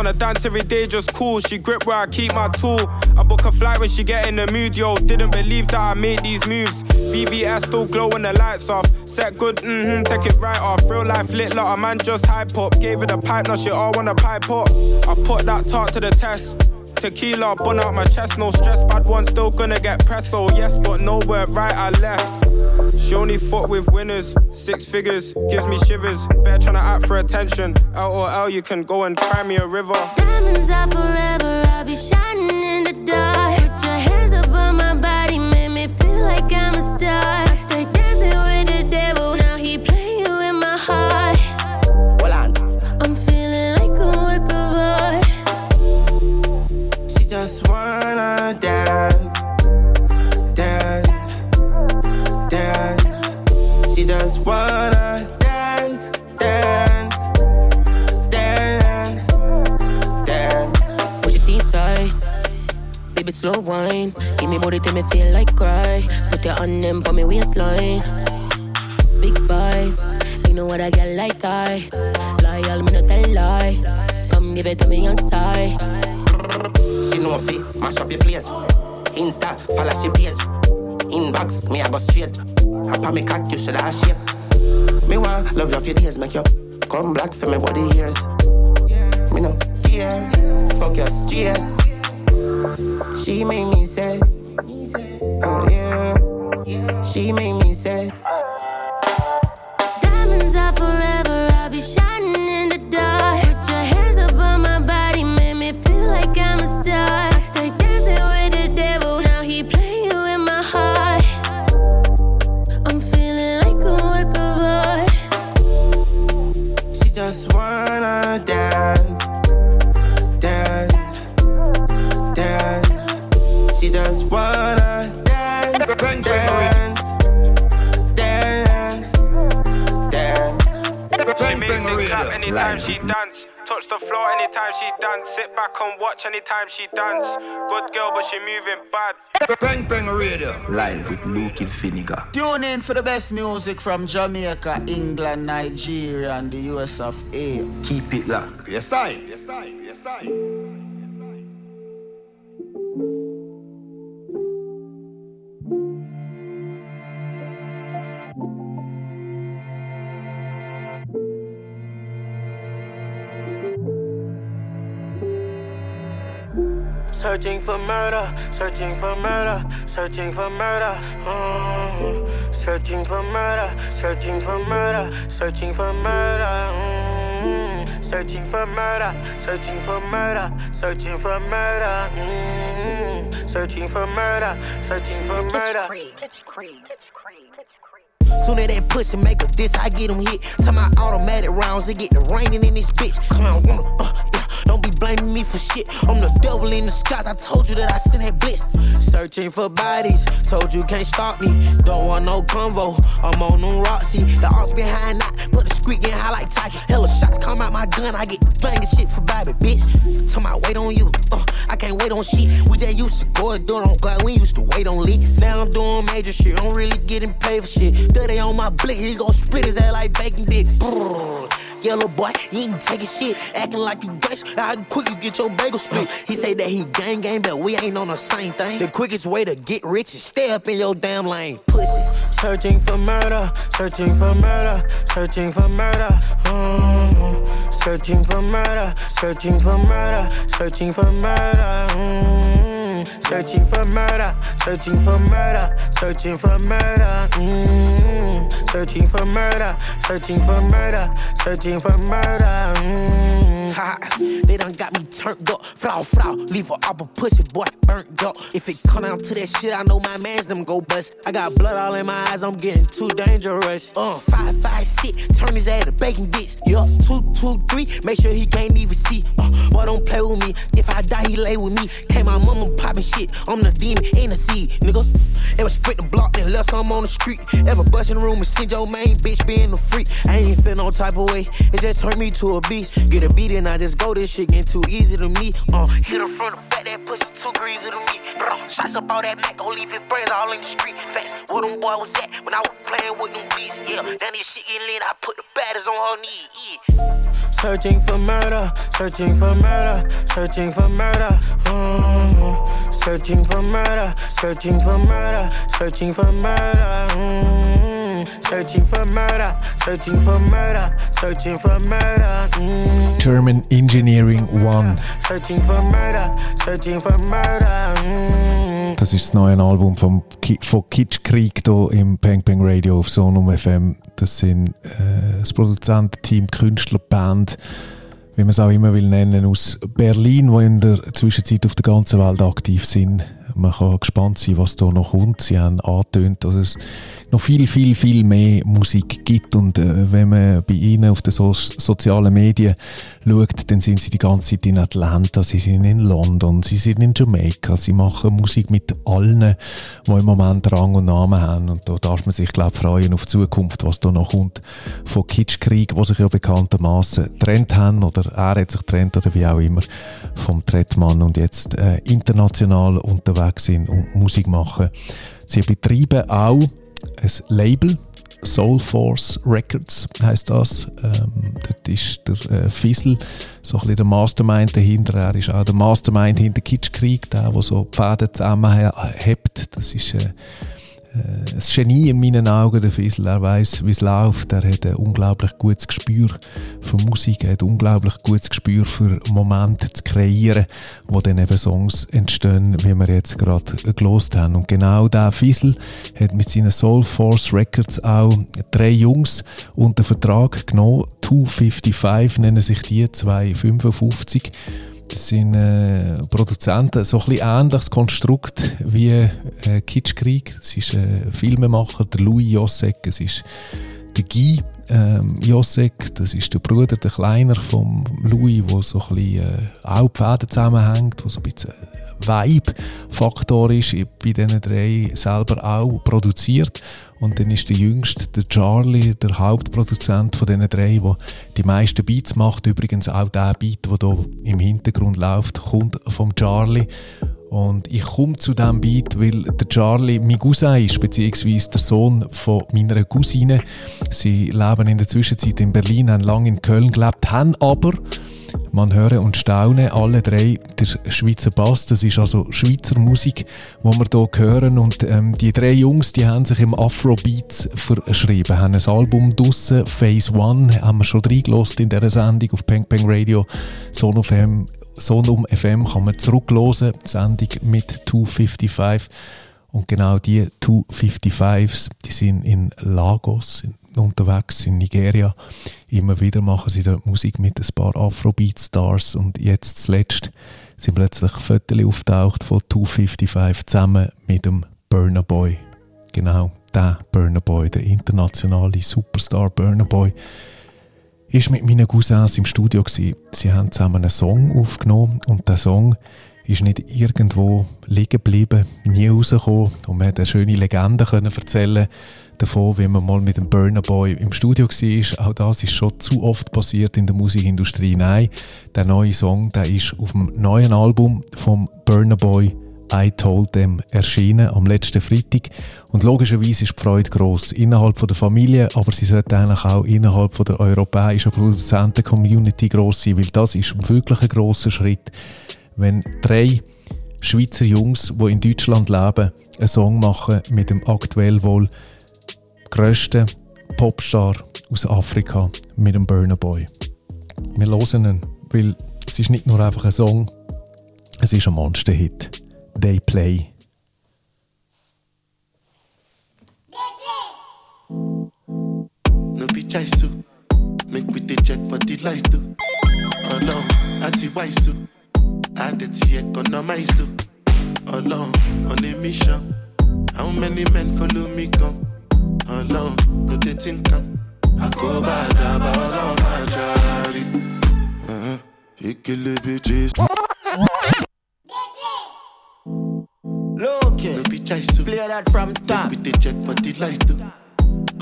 Wanna dance every day, just cool. She grip where I keep my tool. I book a flight when she get in the mood, yo. Didn't believe that I made these moves. VVS still glow when the lights off. Set good, mm-hmm, take it right off. Real life lit, lot of man just hype up. Gave her the pipe, now she all wanna pipe up. I put that talk to the test. Tequila, bun out my chest, no stress. Bad one still gonna get pressed, so yes, but nowhere right I left. She only fought with winners, six figures, gives me shivers. Better tryna act for attention. L or L, you can go and cry me a river. Diamonds are forever, I'll be shining slow wine. Give me body till me feel like cry. Put your hand them on me waistline. Big vibe, you know what I get like I. Loyal, me no tell lie. Come give it to me on side. She know fi mash up your place. Insta, follow she page. Inbox, me I go straight. Up on me cock, you should have shape. Me want love you for days, make you come black for me body years. Me no care, fuck your straight. She made me say, oh yeah. She made me she dance. Sit back and watch anytime she dance. Good girl, but she moving bad. Peng Peng Radio. Live with Luke and Vinegar. Tune in for the best music from Jamaica, England, Nigeria, and the US of A. Keep it locked. Yes, I. Yes, I. Yes, I. Searching for murder, searching for murder, searching for murder. Mm. Searching for murder, searching for murder, searching for murder. Mm. Searching for murder, searching for murder, searching for murder. Mm. Searching for murder, searching for murder. Soon as that pussy make a diss, I get him hit. To my automatic rounds, it get the raining in this bitch. Come on, wanna, uh, yeah. Don't be blaming me for shit. I'm the devil in the skies. I told you that I sent that blitz. Searching for bodies. Told you can't stop me. Don't want no convo. I'm on them Roxy. The arms behind that. Put the squeak in high like Tiger. Hella shots come out my gun. I get banging shit for Bobby, bitch. Tell my wait on you. Uh, I can't wait on shit. We just used to go and do it on God. We used to wait on leaks. Now I'm doing major shit. I'm really getting paid for shit. Dirty on my blick. He gon' split his ass like bacon dick. Brrr. Yellow boy, you ain't taking shit. Acting like you gangsta. How quick you get your bagel split. He say that he gang gang, but we ain't on the same thing. The quickest way to get rich is stay up in your damn lane. Pussy. Searching for murder, searching for murder, searching for murder. Mm. Searching for murder, searching for murder, searching for murder. Mm. Searching for murder, searching for murder, searching for murder. Mm. Searching for murder, searching for murder, searching for murder. Mm. Ha, they done got me turned up. Flow, flow, leave her up a pussy boy burnt up. If it come down to that shit, I know my mans them go bust. I got blood all in my eyes, I'm getting too dangerous. Uh, five, five, six, turn his ass to bacon bits. Yup, two, two, three, make sure he can't even see. Uh, boy, don't play with me. If I die, he lay with me. Came my mama popping shit. I'm the demon in the seed, nigga. Ever split the block, left some on the street. Ever bust in the room and send your main bitch being a freak. I ain't feel no type of way. It just turned me to a beast. Get a beat I just go. This shit getting too easy to me. Uh, hit her from the back, that pussy too greasy to me. Bro, shots up all that Mac, gon' leave it brains all in the street. Facts, where them boy was at when I was playing with them beats. Yeah, now this shit getting lit, I put the batters on her knee. Yeah. Searching for murder, searching for murder, searching for murder. Mm. Searching for murder, searching for murder, searching for murder. Mm. Searching for murder, searching for murder, searching for murder. Mm. German Engineering One. Searching for murder, searching for murder. Mm. Das ist das neue Album vom Ki von Kitschkrieg hier im Peng Peng Radio auf Sonum FM. Das sind äh, das Produzententeam, Künstler, Band, wie man es auch immer will nennen, aus Berlin, die in der Zwischenzeit auf der ganzen Welt aktiv sind. Man kann gespannt sein, was da noch kommt. Sie haben angetönt, dass es noch viel, viel, viel mehr Musik gibt. Und äh, wenn man bei ihnen auf den so sozialen Medien schaut, dann sind sie die ganze Zeit in Atlanta, sie sind in London, sie sind in Jamaika. Sie machen Musik mit allen, die im Moment Rang und Namen haben. Und da darf man sich, glaube ich, freuen auf die Zukunft, was da noch kommt von Kitschkrieg, die sich ja bekanntermaßen getrennt haben oder er hat sich getrennt oder wie auch immer vom Trettmann und jetzt äh, international unterwegs sind und Musik machen. Sie betreiben auch ein Label, Soul Force Records heißt das. Ähm, dort ist der äh, Fizzle so ein bisschen der Mastermind dahinter. Er ist auch der Mastermind hinter Kitschkrieg, der, der so die Fäden zusammenhebt. Das ist äh, ein Genie in meinen Augen, der Fizzle. Er weiß, wie es läuft. Er hat ein unglaublich gutes Gespür für Musik. Er hat ein unglaublich gutes Gespür für Momente zu kreieren, wo dann eben Songs entstehen, wie wir jetzt gerade gelost haben. Und genau der Fizzle hat mit seinen Soul Force Records auch drei Jungs unter Vertrag genommen. 255 nennen sich die, 255. Das sind äh, Produzenten, so ein ähnliches Konstrukt wie äh, Kitschkrieg. Es ist ein Filmemacher, der Louis Josek. Es ist der Guy ähm, Josek, das ist der Bruder, der Kleiner von Louis, wo so ein bisschen äh, auch die Fäden zusammenhängt, wo so ein bisschen Vibe-Faktor ist, bei diesen drei selber auch produziert. Und dann ist der Jüngste, der Charlie, der Hauptproduzent von diesen drei, der die meisten Beats macht. Übrigens auch der Beat, der hier im Hintergrund läuft, kommt vom Charlie. Und ich komme zu diesem Beat, weil der Charlie mein Cousin ist, beziehungsweise der Sohn von meiner Cousine. Sie leben in der Zwischenzeit in Berlin, haben lange in Köln gelebt, haben aber man höre und staune, alle drei. Der Schweizer Bass, das ist also Schweizer Musik, wo wir hier hören. Und ähm, die drei Jungs, die haben sich im Afrobeats verschrieben, haben ein Album draussen, Phase One, haben wir schon reingelost in dieser Sendung auf Peng Peng Radio, Son FM, Sonum FM kann man zurücklosen, die Sendung mit 255 und genau die 255s, die sind in Lagos, in unterwegs in Nigeria. Immer wieder machen sie da Musik mit ein paar Afrobeat-Stars und jetzt zuletzt sind plötzlich Fotos auftaucht von 255 zusammen mit dem Burner Boy. Genau, der Burner Boy, der internationale Superstar Burner Boy, ist mit meinen Cousins im Studio gewesen. Sie haben zusammen einen Song aufgenommen und der Song ist nicht irgendwo liegen geblieben, nie rausgekommen und man hat eine schöne Legende können erzählen davon, wie man mal mit dem Burner Boy im Studio war. Auch das ist schon zu oft passiert in der Musikindustrie. Nein, der neue Song, der ist auf dem neuen Album vom Burner Boy I Told Them erschienen am letzten Freitag. Und logischerweise ist die Freude gross innerhalb von der Familie, aber sie sollte eigentlich auch innerhalb von der europäischen Produzenten-Community gross sein, weil das ist wirklich ein grosser Schritt, wenn drei Schweizer Jungs, die in Deutschland leben, einen Song machen mit dem aktuell wohl grössten Popstar aus Afrika mit dem Burner Boy. Wir hören ihn, weil es ist nicht nur einfach ein Song, es ist ein Monster-Hit. They Play. Make we dey check for the light too. No, anti waisu, adeti economize Oh no, on a mission. How many men follow me come? Alone, go to think I'm I go by the ball on my jari. Uh-huh. You kill the bitches. Look it. be chaisu. Play that from top. We dey check for the light too.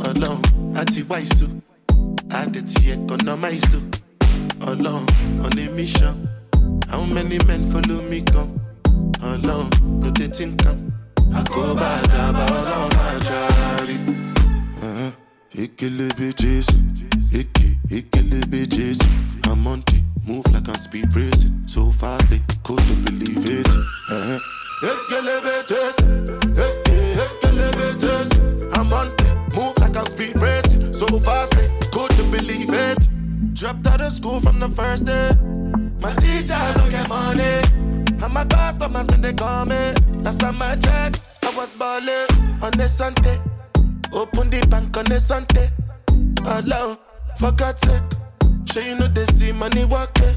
Alone, anti waisu. Adeti economize Alone, on a mission. How many men follow me come? Alone, go to think I'm I go by the ball Ikele bitches, Icky, Ikele bitches. I'm on T, move like I'm speed racing. So fast they couldn't believe it. Uh-huh. Ikele bitches, Icky, Ikele bitches. I'm on T, move like I'm speed racing. So fast they couldn't believe it. Dropped out of school from the first day. My teacher don't get money. And my customers when they call me. Last time I checked, I was balling on the Sunday. Open the bank on the Sunday. Allow, for God's sake. Sure you know they see money walking.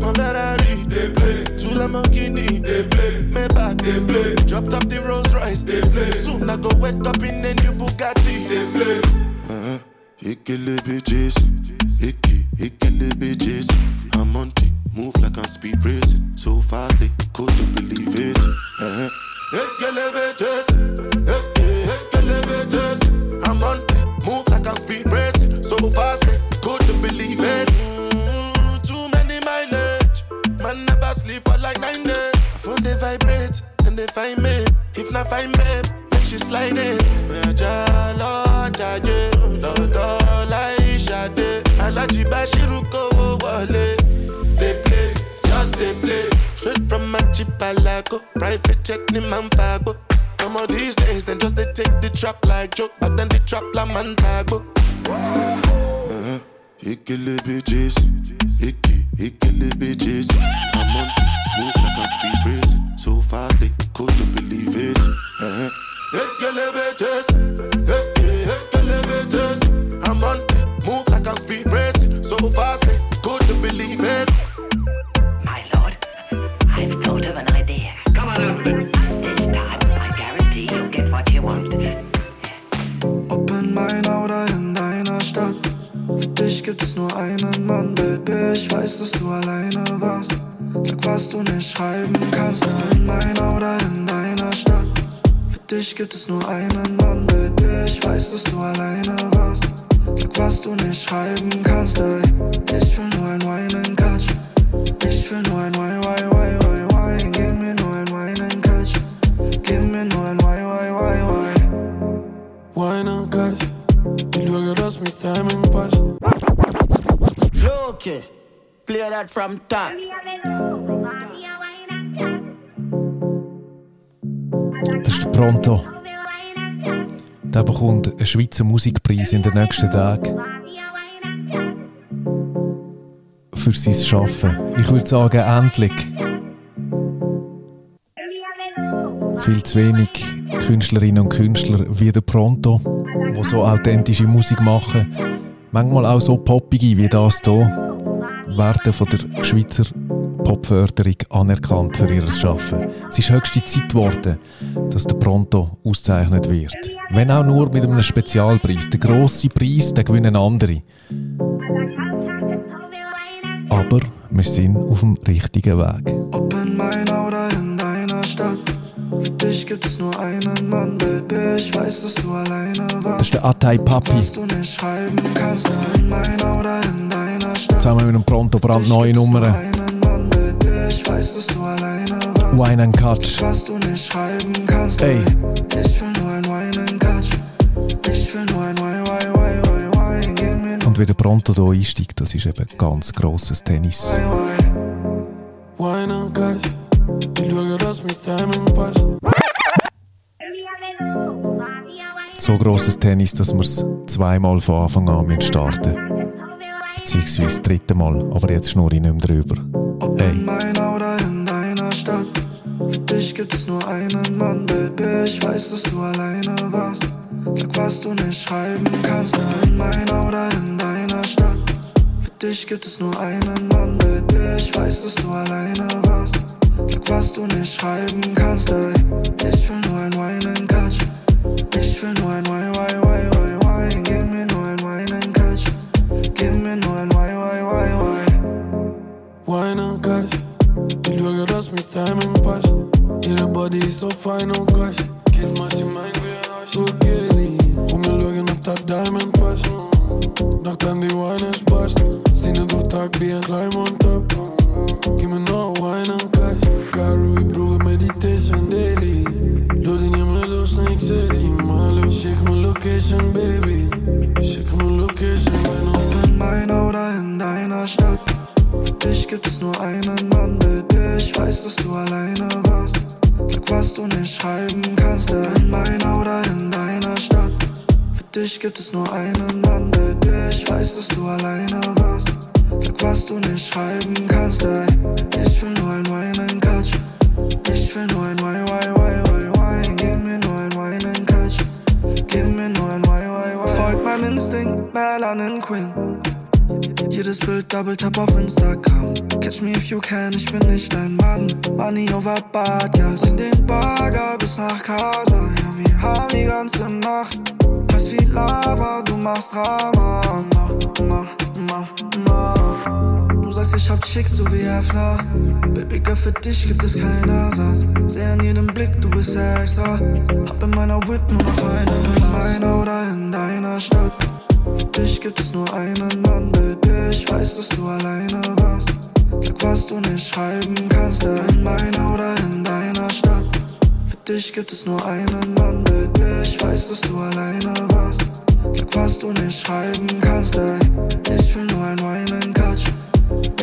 My Ferrari, they play. Two Lamborghini, they play. Maybach, they play. Dropped up the Rolls Royce, they play. Soon I go wake up in a new Bugatti, they play. Uh-huh. Ikele bitches, Icky, Ikele bitches. I'm on T, move like I'm speed racing. So fast they couldn't believe it. Uh-huh. Ikele bitches, Icky, So fast couldn't believe it. Mm, too many mileage, man never sleep for like nine days. I phone they vibrate and they find me. If not find me, make she slide in. Jalo, jaye, lọ́dọ̀ láì ṣàdé. Alájí Bashiru kówó wọlé. They play, just they play. Straight from Machipalago, private jet ni man fago. Some of these days, then just they take the trap like joke, but then the trap la man tago. Uh-huh. Ikele bitches, Icky, Ikele bitches. I'm on to move like I'm speed racing. So fast they couldn't believe it. Uh-huh. Ikele bitches, Icky, Ikele bitches. I'm on to move like I'm speed racing. So fast they couldn't believe it. My lord, I've thought of an idea. Come on over. Weiß, dass du alleine warst. Sag, was du nicht schreiben kannst, in meiner oder in deiner Stadt. Für dich gibt es nur einen Mann, Baby. Ich weiß, dass du alleine warst. Sag, was du nicht schreiben kannst, ey. Ich will nur ein Wine and. Ich will nur ein Wine, that from top. Das ist Pronto. Der bekommt einen Schweizer Musikpreis in den nächsten Tagen. Für sein Schaffen. Ich würde sagen, endlich. Viel zu wenig Künstlerinnen und Künstler wie der Pronto, die so authentische Musik machen. Manchmal auch so poppige wie das hier, werden von der Schweizer Popförderung anerkannt für ihr Schaffen. Es ist höchste Zeit geworden, dass der Pronto ausgezeichnet wird. Wenn auch nur mit einem Spezialpreis. Der grosse Preis, den gewinnen andere. Aber wir sind auf dem richtigen Weg. Ob in meiner oder in deiner Stadt. Für dich gibt es nur einen Mann, Baby. Ich weiß, dass du alleine warst. Das ist der Atay Papi. Was du nicht schreiben kannst, in meiner oder in deiner. Zusammen mit einem Pronto brandneue Nummern. Einen Mann, Baby. Ich weiß, dass du alleine warst. Wine and Catch. Was du nicht schreiben kannst, Ey. Ich will nur ein Wine and Catch. Ich will nur ein Wine, Wine, Wine, Wine, Wine. Gib mir nur Und wie der Pronto hier einsteigt, das ist eben ganz grosses Tennis. Wine and Catch. Y luego das mis timing pass. So grosses Tennis, dass wir es zweimal von Anfang an müssen starten Beziehungsweise das dritte Mal, aber jetzt schnurre ich nicht mehr drüber. Hey. Für dich gibt es nur einen Mann, Baby. Ich weiß, dass du alleine warst. Sag, was du nicht schreiben kannst, in meiner oder in deiner Stadt. Für dich gibt es nur einen Mann, Baby. Ich weiß, dass du alleine warst. Sag, was du nicht schreiben kannst, ey. Ich will nur ein Wine and Catch. Ich will nur ein Wine, dich gibt es keinen Ersatz. Seh in jedem Blick, du bist extra. Hab in meiner Whip nur noch einen. In meiner oder in deiner Stadt. Für dich gibt es nur einen Mann, Baby. Ich weiß, dass du alleine warst. Sag, was du nicht schreiben kannst, in meiner oder in deiner Stadt. Für dich gibt es nur einen Mann, Baby. Ich weiß, dass du alleine warst. Sag, was du nicht schreiben kannst, ey. Ich will nur ein Wine and Catch.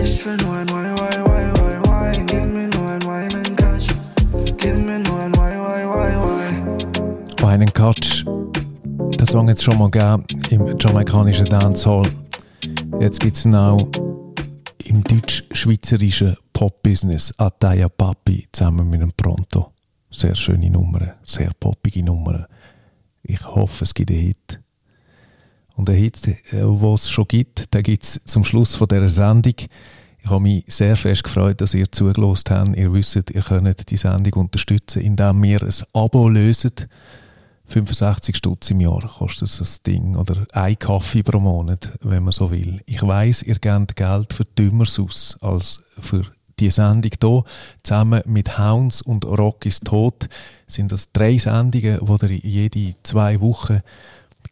Ich will nur ein Wine, Wine, Wine, Wine, Wine. Wine, and Catch. Den Song jetzt schon mal gegeben im jamaikanischen Dancehall. Jetzt gibt es ihn auch im deutsch-schweizerischen Pop-Business Ataya Papi zusammen mit einem Pronto. Sehr schöne Nummern, sehr poppige Nummern. Ich hoffe, es gibt einen Hit. Und einen Hit, den es schon gibt, den gibt es zum Schluss von dieser Sendung. Ich habe mich sehr fest gefreut, dass ihr zugelost habt. Ihr wisst, ihr könnt die Sendung unterstützen, indem ihr ein Abo löst. 65 Stutz im Jahr kostet das Ding. Oder ein Kaffee pro Monat, wenn man so will. Ich weiß, ihr gebt Geld für Dümmeres aus als für die Sendung hier. Zusammen mit Hounds und Rock ist tot sind das drei Sendungen, die ihr jede zwei Wochen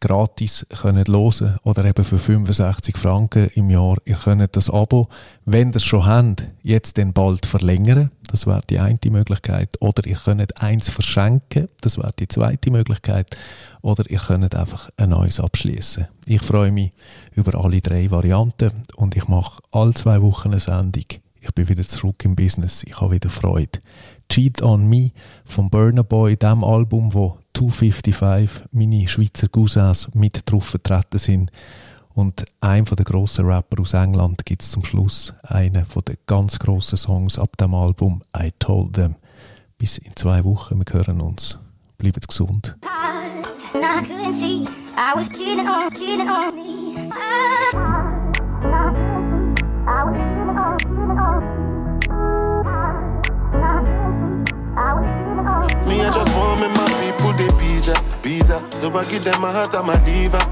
gratis könnt hören oder eben für 65 Franken im Jahr. Ihr könnt das Abo, wenn ihr es schon habt, jetzt dann bald verlängern. Das wäre die eine Möglichkeit. Oder ihr könnt eins verschenken. Das wäre die zweite Möglichkeit. Oder ihr könnt einfach ein neues abschließen. Ich freue mich über alle drei Varianten und ich mache alle zwei Wochen eine Sendung. Ich bin wieder zurück im Business. Ich habe wieder Freude. Cheat on Me von Burner Boy, dem Album, wo 255 meine Schweizer Cousins mit drauf vertreten sind. Und einem der grossen Rapper aus England gibt es zum Schluss einen der ganz grossen Songs ab dem Album I Told Them. Bis in zwei Wochen, wir hören uns. Bleibt gesund. Me, I just visa. So I give them my heart and my liver.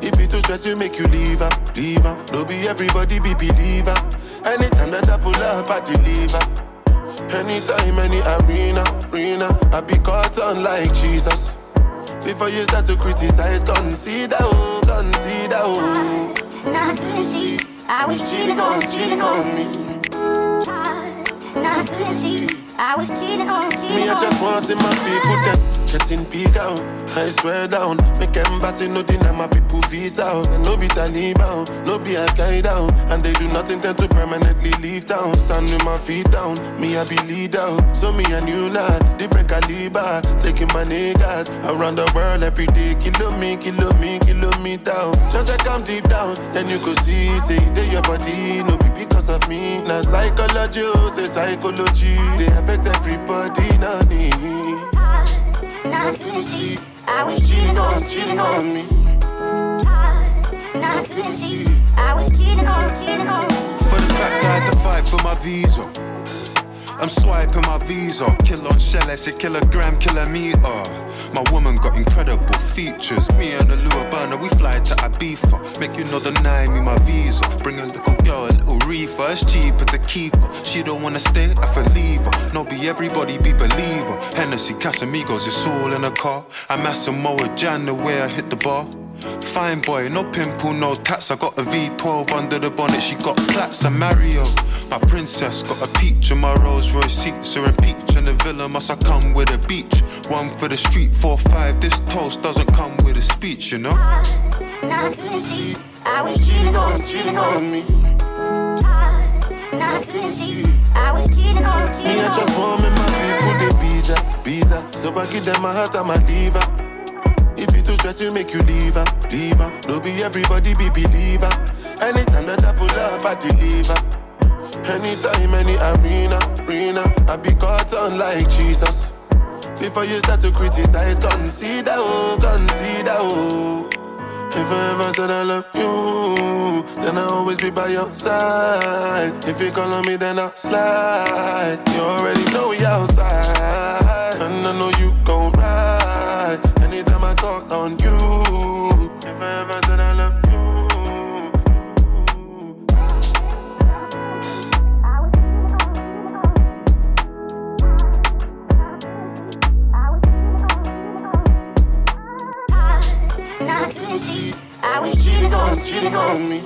If you too stress, you make you leave her, leave her. No be everybody be believer. Anytime that I pull up, I deliver. Anytime, any arena, arena, I be caught on like Jesus. Before you start to criticize, consider, oh, consider, oh. I couldn't see, I was cheating on, cheating on me. I couldn't see. I was cheating on, cheating on Me, I just want to see my people getting big out. I swear down, make embassy no deny my people visa out. No be Taliban, no be Al Qaeda, and they do nothing tend to permanently leave town. Stand with my feet down, me I be leader. So me a new lad, different caliber, taking my niggas around the world every day. Kilo me, kilo me, kilo me down. Just like I'm deep down, then you could see, say they your body, no be because of me. Now psychology, oh, say psychology, they affect everybody, not me. Now I couldn't see, I was cheating on, cheating on me. Now I couldn't see, I was cheating on, cheating on me. For the fact I had to fight for my visa. I'm swiping my visa. Kill on shell, I say kilogram, kilometer. My woman got incredible features. Me and the Lua burner, we fly to Ibiza. Make you know the nine, me my visa. Bring a little girl, reefer. It's cheaper to keep her. She don't wanna stay, I feel leave her. No, be everybody be believer. Hennessy, Casamigos, it's all in a car. I'm Massimo Jan, the way I hit the bar. Fine boy, no pimple, no tats. I got a V12 under the bonnet. She got plaits. I'm Mario, my princess. Got a peach in my Rolls Royce seats. Are in peach and the villa must I come with a beach. One for the street, four five. This toast doesn't come with a speech, you know. I was cheating on, cheating on me. I was cheating on, Me, I just want my people, they visa, visa. So I give them my heart and my liver. If you too stress, you make you leave her, leave her. No be everybody be believer. Anytime that I pull up, I deliver. Anytime, any arena, arena, I be caught on like Jesus. Before you start to criticize, consider, oh, consider, oh. If I ever said I love you, then I'll always be by your side. If you call on me, then I'll slide. You already know we outside, and I know you gon' ride. Anytime I call on you, if I ever cheating on, me.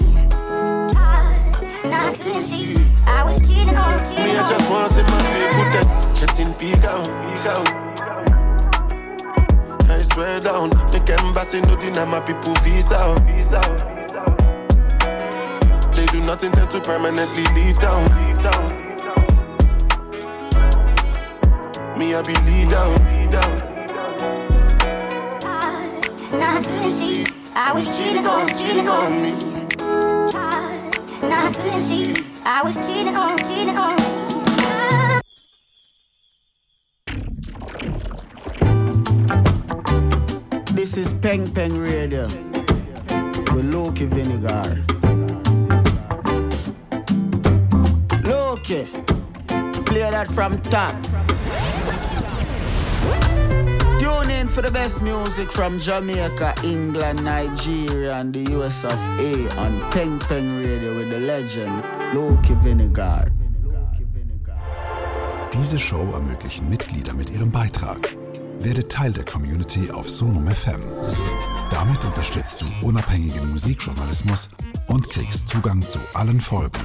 I couldn't see, I was cheating on, Me, cheating I just want to see my people that getting big out, big out. I swear down, make embassy no deny my people visa out, visa out. They do nothing tend to permanently leave town. Me, I be lead out, lead out. Now I couldn't see, I was cheating on, cheating on me. Now I couldn't see, I was cheating on, cheating on This is Peng Peng Radio with Loki Vinegar. Loki, play that from top. Tune in for the best music from Jamaica, England, Nigeria, and the US of A on Peng Peng Radio with the legend Loki Vinegar. Diese Show ermöglichen Mitglieder mit ihrem Beitrag. Werde Teil der Community auf Sonum FM. Damit unterstützt du unabhängigen Musikjournalismus und kriegst Zugang zu allen Folgen.